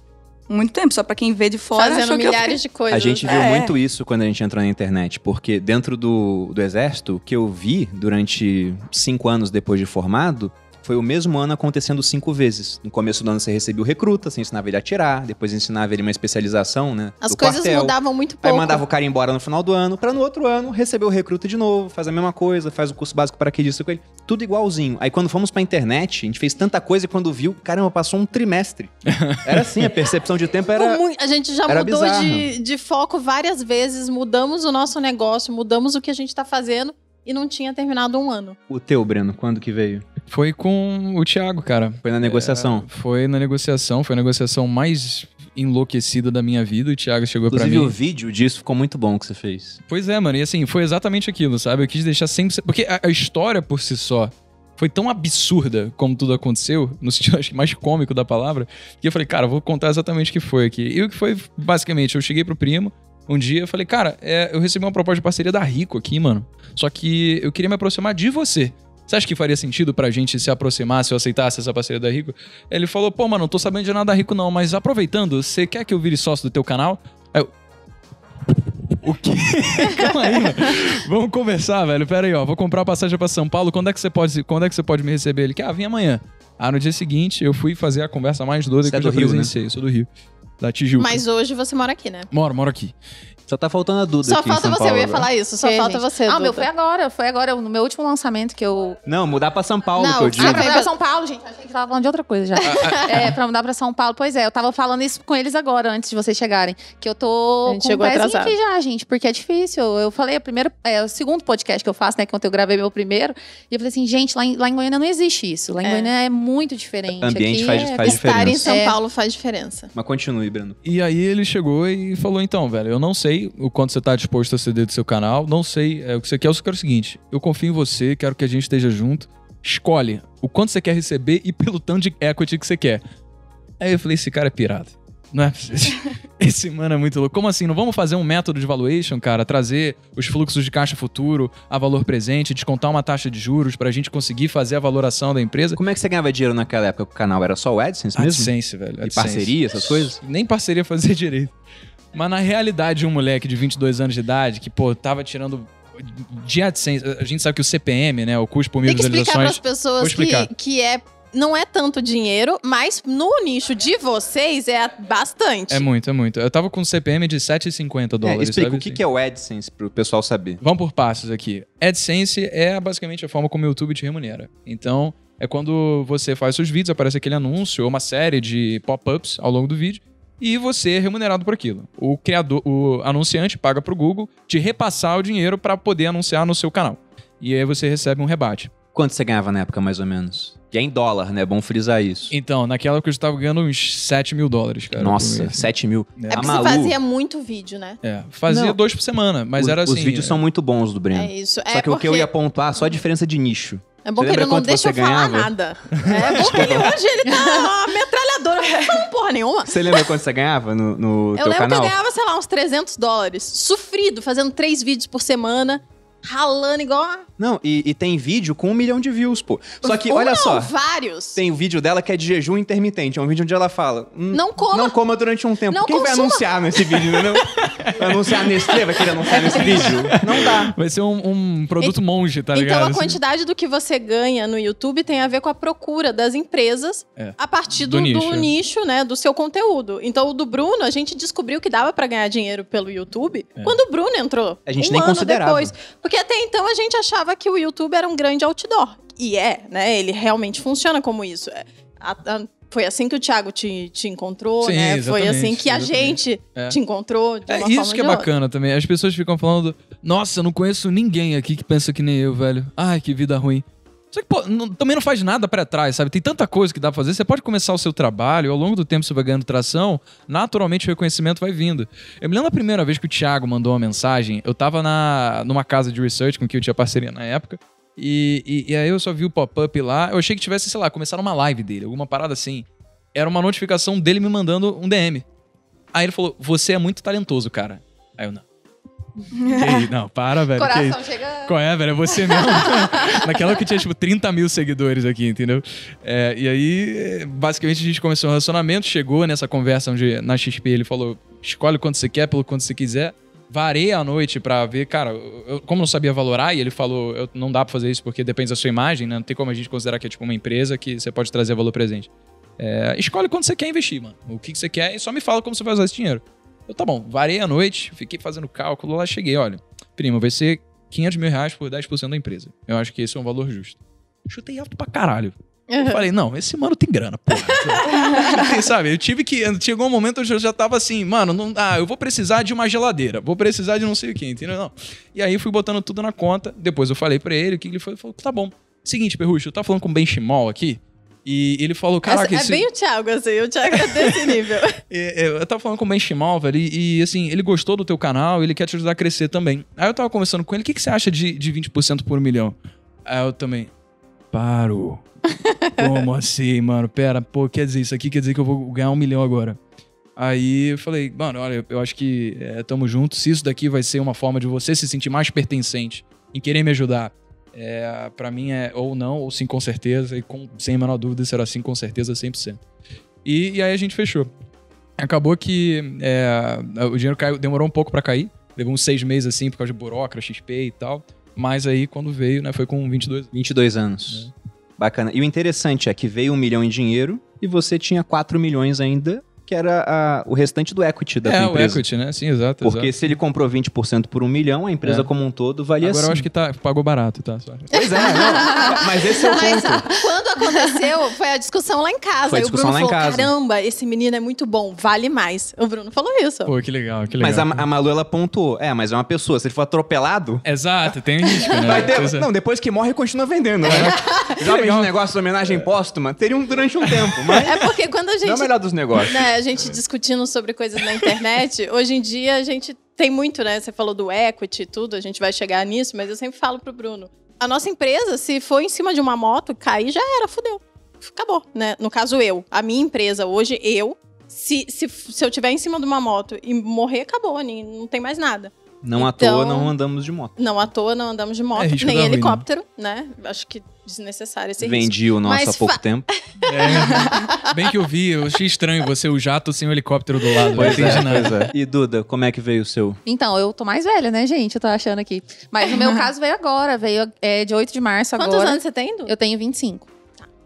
muito tempo. Só pra quem vê de fora, Fazendo achou que eu milhares de coisas. A gente viu É. muito isso quando a gente entrou na internet, porque dentro do, do exército, o que eu vi durante cinco anos depois de formado foi o mesmo ano acontecendo cinco vezes. No começo do ano você recebia o recruta, você ensinava ele a atirar, depois ensinava ele uma especialização, né? As do coisas quartel. mudavam muito Aí pouco. mandava o cara embora no final do ano, pra no outro ano receber o recruta de novo, faz a mesma coisa, faz o curso básico para que disso com ele. Tudo igualzinho. Aí quando fomos pra internet, a gente fez tanta coisa e quando viu, caramba, passou um trimestre. Era assim, a percepção de tempo era. A gente já mudou bizarro. de, de foco várias vezes, mudamos o nosso negócio, mudamos o que a gente tá fazendo e não tinha terminado um ano. O teu, Breno, quando que veio? Foi com o Thiago, cara. Foi na negociação. Foi na negociação, foi a negociação mais enlouquecida da minha vida. O Thiago chegou pra Inclusive, mim. o vídeo disso ficou muito bom que você fez. Pois é, mano. E assim, foi exatamente aquilo, sabe? Eu quis deixar sempre. Porque a, a história por si só foi tão absurda como tudo aconteceu, no sentido acho que mais cômico da palavra, que eu falei, cara, vou contar exatamente o que foi aqui. E o que foi, basicamente, eu cheguei pro primo. Um dia eu falei, cara, é, eu recebi uma proposta de parceria da Rico aqui, mano. Só que eu queria me aproximar de você. Você acha que faria sentido pra gente se aproximar se eu aceitasse essa parceria da Rico? Ele falou, pô, mano, não tô sabendo de nada da Rico não, mas aproveitando, você quer que eu vire sócio do teu canal? Aí eu... O quê? Calma aí, mano. Vamos conversar, velho. Pera aí, ó. Vou comprar passagem pra São Paulo. Quando é que você pode, quando é que você pode me receber? Ele quer, ah, vem amanhã. Ah, no dia seguinte, eu fui fazer a conversa mais doida Você que é eu do Rio, né? presenciei. Eu sou do Rio. Da Tijuca. Mas hoje você mora aqui, né? Moro, moro aqui. Só tá faltando a Duda Só aqui em falta São você, Paulo eu ia agora. falar isso. Só Que, falta gente? você. Ah, o meu Duda. foi agora. Foi agora, no meu último lançamento que eu. Não, mudar pra São Paulo, Não, que eu ah, digo. Ah, vai pra São Paulo, gente. Achei que tava falando de outra coisa já. é, pra mudar pra São Paulo. Pois é, eu tava falando isso com eles agora, antes de vocês chegarem. Que eu tô A gente com chegou um pezinho atrasado. aqui já, gente, porque é difícil. Eu falei, o primeiro, é, o segundo podcast que eu faço, né? Que ontem eu gravei meu primeiro. E eu falei assim, gente, lá em, lá em Goiânia não existe isso. Lá em É. Goiânia é muito diferente. Ambiente Aqui faz- é- faz Estar em diferença. São É. Paulo faz diferença. Mas continue, Breno. E aí ele chegou e falou: então, velho, eu não sei o quanto você tá disposto a ceder do seu canal, não sei é, o que você quer, eu só quero o seguinte: eu confio em você, quero que a gente esteja junto. Escolhe o quanto você quer receber e pelo tanto de equity que você quer. Aí eu falei: esse cara é pirado. Não é. Esse mano é muito louco. Como assim? Não vamos fazer um método de valuation, cara? Trazer os fluxos de caixa futuro a valor presente, descontar uma taxa de juros pra gente conseguir fazer a valoração da empresa? Como é que você ganhava dinheiro naquela época o canal? Era só o AdSense mesmo? AdSense, velho. E AdSense. parceria, essas coisas? Nem parceria fazer direito. Mas na realidade, um moleque de 22 anos de idade que, pô, tava tirando de AdSense, a gente sabe que o CPM, né, o custo por mil Tem que explicar para as pessoas que, que é não é tanto dinheiro, mas no nicho de vocês é bastante. É muito, é muito. Eu tava com um CPM de 7,50 É, dólares. explica sabe o que, assim? que é o AdSense pro pessoal saber. Vamos por passos aqui. AdSense é basicamente a forma como o YouTube te remunera. Então, é quando você faz seus vídeos, aparece aquele anúncio ou uma série de pop-ups ao longo do vídeo e você é remunerado por aquilo. O criador, o anunciante paga pro Google te repassar o dinheiro para poder anunciar no seu canal. E aí você recebe um rebate. Quanto você ganhava na época, mais ou menos? E é em dólar, né? É bom frisar isso. Então, naquela época eu estava ganhando uns 7 mil dólares, cara. Nossa, mês. 7 mil. É. É A porque Malu, você fazia muito vídeo, né? É, fazia Não. dois por semana, mas os, era assim. os vídeos são muito bons do Breno. É isso. Só é que o que eu porque- ia pontuar, só a diferença de nicho. É bom Você que ele não deixa eu você falar ganhava? nada. É bom que ele hoje ele tá uma metralhadora, não falando porra nenhuma. Você lembra quanto você ganhava no, no Eu teu lembro canal? que eu ganhava, sei lá, uns 300 dólares. Sofrido, fazendo três vídeos por semana, ralando igual. Não, e, e tem vídeo com um milhão de views, pô. Só que, Um olha não, só, vários. tem o vídeo dela que é de jejum intermitente. É um vídeo onde ela fala... "Hum, Não coma. Não coma durante um tempo. Não Quem vai consuma. anunciar nesse vídeo, entendeu? vai anunciar Nestlé, vai querer anunciar nesse vídeo? Não dá. Vai ser um, um produto monge, tá ligado? Então a Assim. quantidade do que você ganha no YouTube tem a ver com a procura das empresas É. a partir Do do, do nicho. nicho. né, do seu conteúdo. Então o do Bruno, a gente descobriu que dava pra ganhar dinheiro pelo YouTube É. quando o Bruno entrou. A gente um nem ano considerava. depois. Porque até então a gente achava que o YouTube era um grande outdoor. E é, né? Ele realmente funciona como isso. É, a- a- foi assim que o Thiago te, te encontrou, Sim, né? Foi assim que a exatamente. gente É. te encontrou É isso que é outra. bacana também. As pessoas ficam falando, nossa, eu não conheço ninguém aqui que pensa que nem eu, velho. Ai, que vida ruim. Só que, pô, não- também não faz nada pra trás, sabe? Tem tanta coisa que dá pra fazer. Você pode começar o seu trabalho, ao longo do tempo você vai ganhando tração, naturalmente o reconhecimento vai vindo. Eu me lembro a primeira vez que o Thiago mandou uma mensagem, eu tava na, numa casa de research com que eu tinha parceria na época, e, e, e aí eu só vi o pop-up lá, eu achei que tivesse, sei lá, começaram uma live dele, alguma parada assim. Era uma notificação dele me mandando um DM. Aí ele falou, você é muito talentoso, cara. Aí eu, não. Que- não, para, velho. Coração chega. Qual é, velho? É você mesmo. Naquela que tinha, tipo, 30 mil seguidores aqui, entendeu? É, e aí, basicamente, a gente começou um relacionamento, chegou nessa conversa onde na XP ele falou: escolhe quanto você quer, pelo quanto você quiser. Varei a noite pra ver, cara, eu, como não sabia valorar, e ele falou: eu, não dá pra fazer isso porque depende da sua imagem, né? Não tem como a gente considerar que é tipo uma empresa que você pode trazer valor presente. É, escolhe quanto você quer investir, mano. O que, que você quer e só me fala como você vai usar esse dinheiro. Eu, tá bom, varei a noite, fiquei fazendo cálculo, lá cheguei, olha, primo, vai ser 500 mil reais por 10% da empresa. Eu acho que esse é um valor justo. Chutei alto pra caralho. Eu falei, não, esse mano tem grana, porra. Chutei, sabe? Eu tive que. Chegou um momento onde eu já tava assim, mano, não, ah, eu vou precisar de uma geladeira, vou precisar de não sei o que, entendeu? Não. E aí fui botando tudo na conta. Depois eu falei pra ele o que ele foi. Ele falou, tá bom. Seguinte, Perrucho, eu tava falando com o benchimol aqui. E ele falou, caraca, Essa- é esse... bem o Thiago, assim, o Thiago é desse nível. É, é, Eu tava falando com o Ben Chimal, velho, e, e, assim, ele gostou do teu canal, ele quer te ajudar a crescer também. Aí eu tava conversando com ele, o que, que você acha de, de 20% por um milhão? Aí eu também, paro. Como assim, mano? Pera, pô, quer dizer, isso aqui quer dizer que eu vou ganhar um milhão agora. Aí eu falei, mano, olha, eu acho que é, tamo junto, se isso daqui vai ser uma forma de você se sentir mais pertencente em querer me ajudar, é, para mim é ou não, ou sim com certeza, e com, sem a menor dúvida será sim com certeza 100%. E, e aí a gente fechou. Acabou que é, o dinheiro caiu, demorou um pouco pra cair, levou uns seis meses assim, por causa de burocracia, XP e tal, mas aí quando veio, né, foi com 22 22 anos. Bacana. E o interessante é que veio um milhão em dinheiro e você tinha 4 milhões ainda, que era a- o restante do equity da É, tua o empresa. equity, né? Sim, exato. Porque exato. se ele comprou 20% por um milhão, a empresa É. como um todo valia Agora eu assim. acho que tá, pagou barato, tá? Só. Pois é, não. mas esse é o Mas ponto. quando aconteceu, foi a discussão lá em casa. Foi a Aí o Bruno discussão lá em falou: casa. caramba, esse menino é muito bom, vale mais. O Bruno falou isso. Pô, que legal, que legal. Mas a, a Malu, ela pontuou. É, mas é uma pessoa. Se ele for atropelado, Exato, tem risco, né? ter... É. Não, depois que morre, continua vendendo, né? Jovens de negócio de homenagem póstuma, teriam durante um tempo, mas É porque quando a não é o gente melhor dos negócios. né, a gente discutindo sobre coisas na internet, hoje em dia a gente tem muito, né? Você falou do equity e tudo, a gente vai chegar nisso, mas eu sempre falo pro Bruno: a nossa empresa, se for em cima de uma moto, cair já era, fudeu. Acabou, né? No caso, eu. A minha empresa hoje, eu, se, se, se eu tiver em cima de uma moto e morrer, acabou, nem- não tem mais nada. Não à Então- toa não andamos de moto. Não à toa não andamos de moto, É, risco nem ruim, né? helicóptero, né? Acho que desnecessário esse risco. Vendi o nosso Mas há pouco fa- tempo. É, bem que eu vi, eu achei estranho você, o jato sem o helicóptero do lado. Pois é, pois é. E Duda, como é que veio o seu? Então, eu tô mais velha, né, gente? Eu tô achando aqui. Mas no meu caso veio agora, veio é, de 8 de março Quantos agora. anos você tem, Du? Eu tenho 25.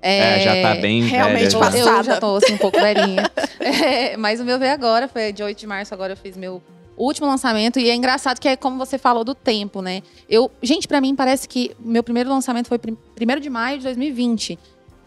É, já tá bem realmente velha. Eu já tô assim, um pouco velhinha. É, mas o meu veio agora, foi de 8 de março, agora eu fiz meu último lançamento. E é engraçado que é como você falou do tempo, né? Eu, gente, pra mim parece que meu primeiro lançamento foi 1 de maio de 2020.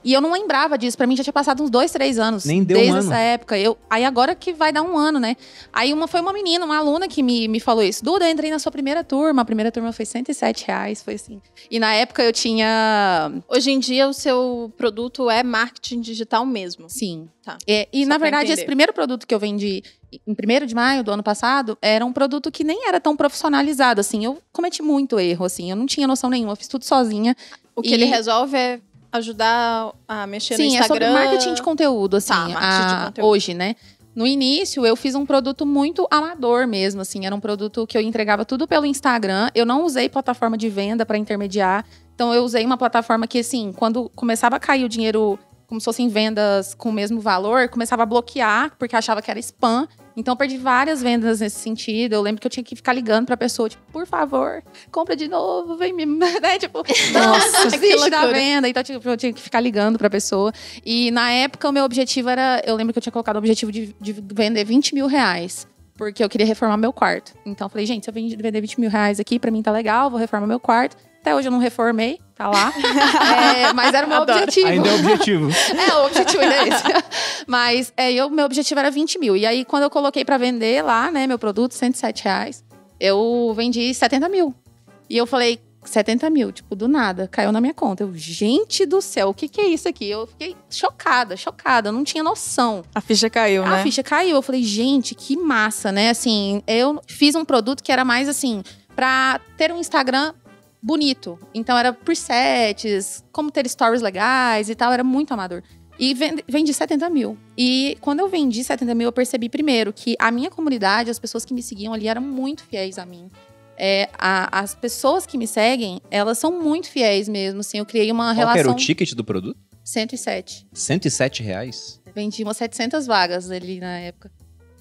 E eu não lembrava disso. Pra mim já tinha passado uns dois, três anos. Nem deu um Desde ano. essa época. Eu, aí agora que vai dar um ano, né? Aí uma foi uma menina, uma aluna que me, me falou isso. Duda, eu entrei na sua primeira turma. A primeira turma foi 107 reais, foi assim. E na época eu tinha Hoje em dia, o seu produto é marketing digital mesmo. Sim. Tá. É, e Só na verdade, entender. esse primeiro produto que eu vendi em 1 de maio do ano passado era um produto que nem era tão profissionalizado, assim. Eu cometi muito erro, assim. Eu não tinha noção nenhuma, eu fiz tudo sozinha. O que E- ele resolve é ajudar a mexer no Sim, é sobre Instagram. marketing de conteúdo, assim. Tá, marketing de a- conteúdo. Hoje, né? No início, eu fiz um produto muito amador mesmo, assim. Era um produto que eu entregava tudo pelo Instagram. Eu não usei plataforma de venda para intermediar. Então, eu usei uma plataforma que, assim, quando começava a cair o dinheiro como se fossem vendas com o mesmo valor, começava a bloquear, porque achava que era spam. Então, eu perdi várias vendas nesse sentido. Eu lembro que eu tinha que ficar ligando pra pessoa, tipo, por favor, compra de novo, vem me. Né? Tipo, Nossa, que desiste da venda. Então, tipo, eu tinha que ficar ligando pra pessoa. E na época, o meu objetivo era. Eu lembro que eu tinha colocado o objetivo de, de vender 20 mil reais. Porque eu queria reformar meu quarto. Então, eu falei, gente, se eu vender 20 mil reais aqui, pra mim tá legal, vou reformar meu quarto. Até hoje eu não reformei, tá lá. É, mas era o meu Adoro. objetivo. Ainda é o objetivo. É, o objetivo ainda é esse. Mas é, eu, meu objetivo era 20 mil. E aí, quando eu coloquei pra vender lá, né, meu produto, 107 reais, eu vendi 70 mil. E eu falei, 70 mil, tipo, do nada, caiu na minha conta. Eu, gente do céu, o que, que é isso aqui? Eu fiquei chocada, chocada, eu não tinha noção. A ficha caiu, A né? ficha caiu. Eu falei, gente, que massa, né? Assim, eu fiz um produto que era mais assim, pra ter um Instagram bonito. Então era presets, como ter stories legais e tal, era muito amador. E vendi, vendi 70 mil. E quando eu vendi 70 mil, eu percebi primeiro que a minha comunidade, as pessoas que me seguiam ali, eram muito fiéis a mim. É, a- as pessoas que me seguem, elas são muito fiéis mesmo. Assim, eu criei uma Qual que era relação. o ticket do produto? 107. 107 reais? Vendi umas 700 vagas ali na época.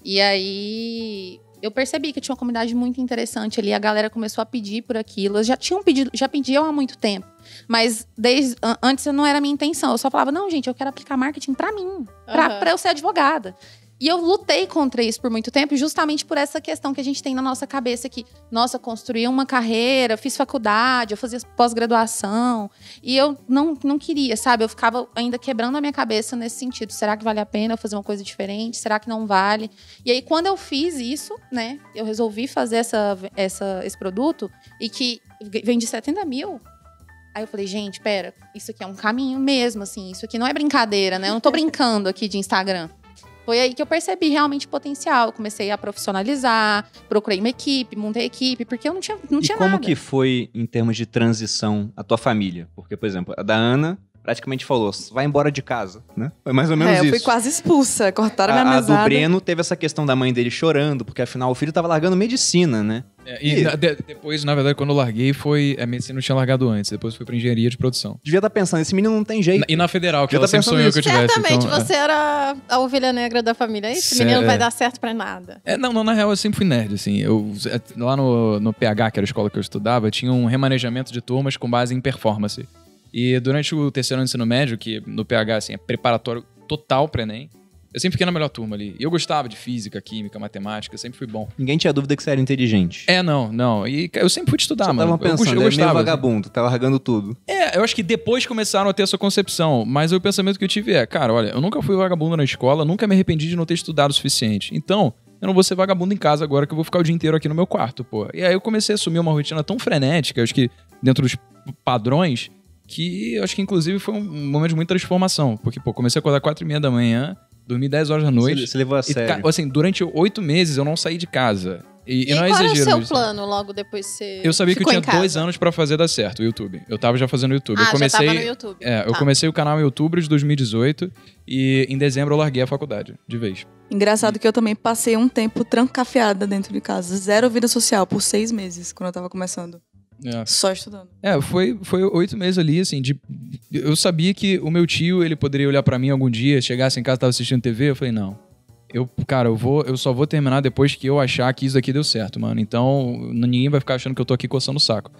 E aí eu percebi que tinha uma comunidade muito interessante ali. A galera começou a pedir por aquilo. Eles já tinham pedido, já pediam há muito tempo. Mas desde an- antes não era a minha intenção. Eu só falava, não, gente, eu quero aplicar marketing pra mim, Aham. pra eu ser advogada. E eu lutei contra isso por muito tempo, justamente por essa questão que a gente tem na nossa cabeça que, nossa, construí uma carreira, fiz faculdade, eu fazia pós-graduação, e eu não, não queria, sabe? Eu ficava ainda quebrando a minha cabeça nesse sentido. Será que vale a pena eu fazer uma coisa diferente? Será que não vale? E aí, quando eu fiz isso, né, eu resolvi fazer essa, essa, esse produto e que vendi 70 mil. Aí eu falei, gente, pera, isso aqui é um caminho mesmo, assim, isso aqui não é brincadeira, né? Eu não tô brincando aqui de Instagram. Foi aí que eu percebi realmente o potencial. Comecei a profissionalizar, procurei uma equipe, montei equipe, porque eu não tinha, não e tinha como nada. que foi, em termos de transição, a tua família? Porque, por exemplo, a da Ana praticamente falou, vai embora de casa, né? Foi mais ou menos É, eu isso. fui quase expulsa. Cortaram a, minha a do mesada. Breno teve essa questão da mãe dele chorando, porque afinal o filho tava largando medicina, né? É, e E- na- de- depois, na verdade, quando eu larguei, foi. A medicina eu tinha largado antes, depois foi pra engenharia de produção. Devia estar pensando, esse menino não tem jeito. Na- E na federal, que Eu ela tô sempre pensando sonhou que eu tivesse. Certamente, então, é. você era a ovelha negra da família. Esse menino não vai é. dar certo pra nada. É, não, não, na real eu sempre fui nerd, assim. Eu, é, lá no, no PH, que era a escola que eu estudava, tinha um remanejamento de turmas com base em performance. E durante o terceiro ano de ensino médio, que no PH, assim, é preparatório total pra Enem, eu sempre fiquei na melhor turma ali. E eu gostava de física, química, matemática, sempre fui bom. Ninguém tinha dúvida que você era inteligente. É, não, não. E eu sempre fui estudar, Você mano. tava eu, pensando, eu é meio gostava. assim. vagabundo, tá largando tudo. É, eu acho que depois começaram a ter essa concepção, mas o pensamento que eu tive é, cara, olha, eu nunca fui vagabundo na escola, nunca me arrependi de não ter estudado o suficiente. Então, eu não vou ser vagabundo em casa agora que eu vou ficar o dia inteiro aqui no meu quarto, pô. E aí eu comecei a assumir uma rotina tão frenética, eu acho que dentro dos padrões, que eu acho que inclusive foi um momento de muita transformação. Porque, pô, comecei a acordar quatro e meia da manhã Dormi 10 horas da noite. Você, você levou a E, sério. assim, durante oito meses eu não saí de casa. E, E, e não é qual era o exagero seu plano logo depois você Eu sabia que eu tinha dois anos pra fazer dar certo o YouTube. Eu tava já fazendo YouTube. Ah, eu comecei, já tava no YouTube. É, eu Tá. comecei o canal em outubro de 2018 e em dezembro eu larguei a faculdade, de vez. Engraçado que eu também passei um tempo trancafiada dentro de casa. Zero vida social por seis meses, quando eu tava começando. É. Só estudando. É, foi, foi oito meses ali, assim, de... Eu sabia que o meu tio, ele poderia olhar pra mim algum dia, chegasse em casa, tava assistindo TV, eu falei, não. Eu, cara, eu vou, eu só vou terminar depois que eu achar que isso daqui deu certo, mano. Então, ninguém vai ficar achando que eu tô aqui coçando o saco.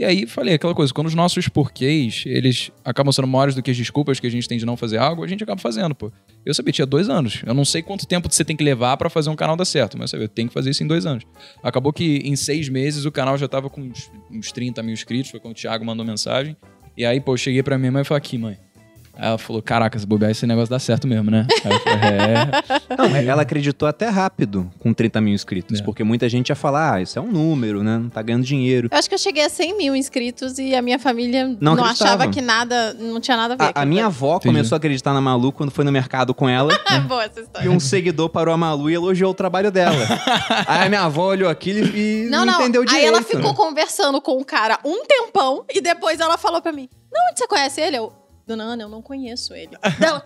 E aí, falei aquela coisa, quando os nossos porquês, eles acabam sendo maiores do que as desculpas que a gente tem de não fazer algo, a gente acaba fazendo, pô. Eu sabia, tinha dois anos. Eu não sei quanto tempo você tem que levar pra fazer um canal dar certo, mas eu eu tenho que fazer isso em dois anos. Acabou que em seis meses o canal já tava com uns, uns 30 mil inscritos, foi quando o Thiago mandou mensagem. E aí, pô, eu cheguei pra minha mãe e falei, aqui, mãe. Aí ela falou, caraca, se bobear, esse negócio dá certo mesmo, né? Falei, é. Não, ela acreditou até rápido com 30 mil inscritos, É. porque muita gente ia falar, ah, isso é um número, né? Não tá ganhando dinheiro. Eu acho que eu cheguei a 100 mil inscritos e a minha família Não não, achava que nada, não tinha nada a ver. A, a minha avó Entendi. começou a acreditar na Malu quando foi no mercado com ela. É boa essa E história. um seguidor parou a Malu e elogiou o trabalho dela. Aí a minha avó olhou aquilo e Não, não, não. entendeu direito. Aí ela ficou né? conversando com o cara um tempão e depois ela falou pra mim: Não, onde você conhece ele? Eu, Dona Ana, eu não conheço ele.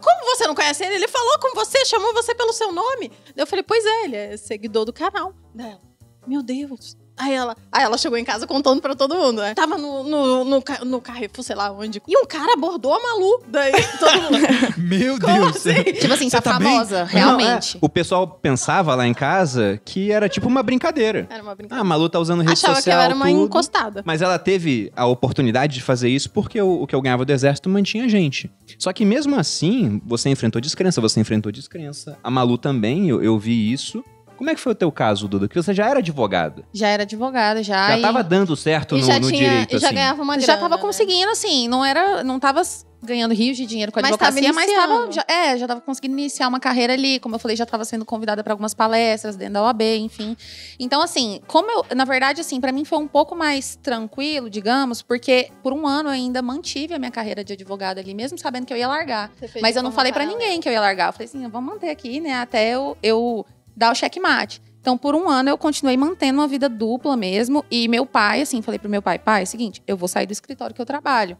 Como você não conhece ele? Ele falou com você, chamou você pelo seu nome. Eu falei, pois é, ele é seguidor do canal. Dela, meu Deus. Aí ela, aí ela chegou em casa contando pra todo mundo, né? Tava no, no, no, no Carrefour, sei lá onde. E um cara abordou a Malu. Daí todo mundo. Meu Como Deus. assim? Tipo assim, Você tá, tá bem? famosa, Não, realmente. é, o pessoal pensava lá em casa que era tipo uma brincadeira. Era uma Ah, brincadeira. a Malu tá usando rede Achava que social, eu era uma tudo. encostada. Mas ela teve a oportunidade de fazer isso porque o, o que eu ganhava do exército mantinha gente. Só que mesmo assim, você enfrentou descrença, você enfrentou descrença. A Malu também, eu, eu vi isso. Como é que foi o teu caso, Duda? Que você já era advogada. Já era advogada, já. já e- tava dando certo E no, já, no tinha, direito, e já assim. ganhava uma grana. já tava né? conseguindo, assim, não era. Não tava ganhando rios de dinheiro com a Mas tava advocacia, mas tava. iniciando. Já, é, já tava conseguindo iniciar uma carreira ali. Como eu falei, já tava sendo convidada para algumas palestras dentro da OAB, enfim. Então, assim, como eu. Na verdade, assim, para mim foi um pouco mais tranquilo, digamos, porque por um ano eu ainda mantive a minha carreira de advogada ali, mesmo sabendo que eu ia largar. Mas eu não falei pra paralela. ninguém que eu ia largar. Eu falei assim, vamos manter aqui, né, até eu, eu dar o checkmate. Então, por um ano, eu continuei mantendo uma vida dupla mesmo. E meu pai, assim, falei pro meu pai, pai, é o seguinte, eu vou sair do escritório que eu trabalho.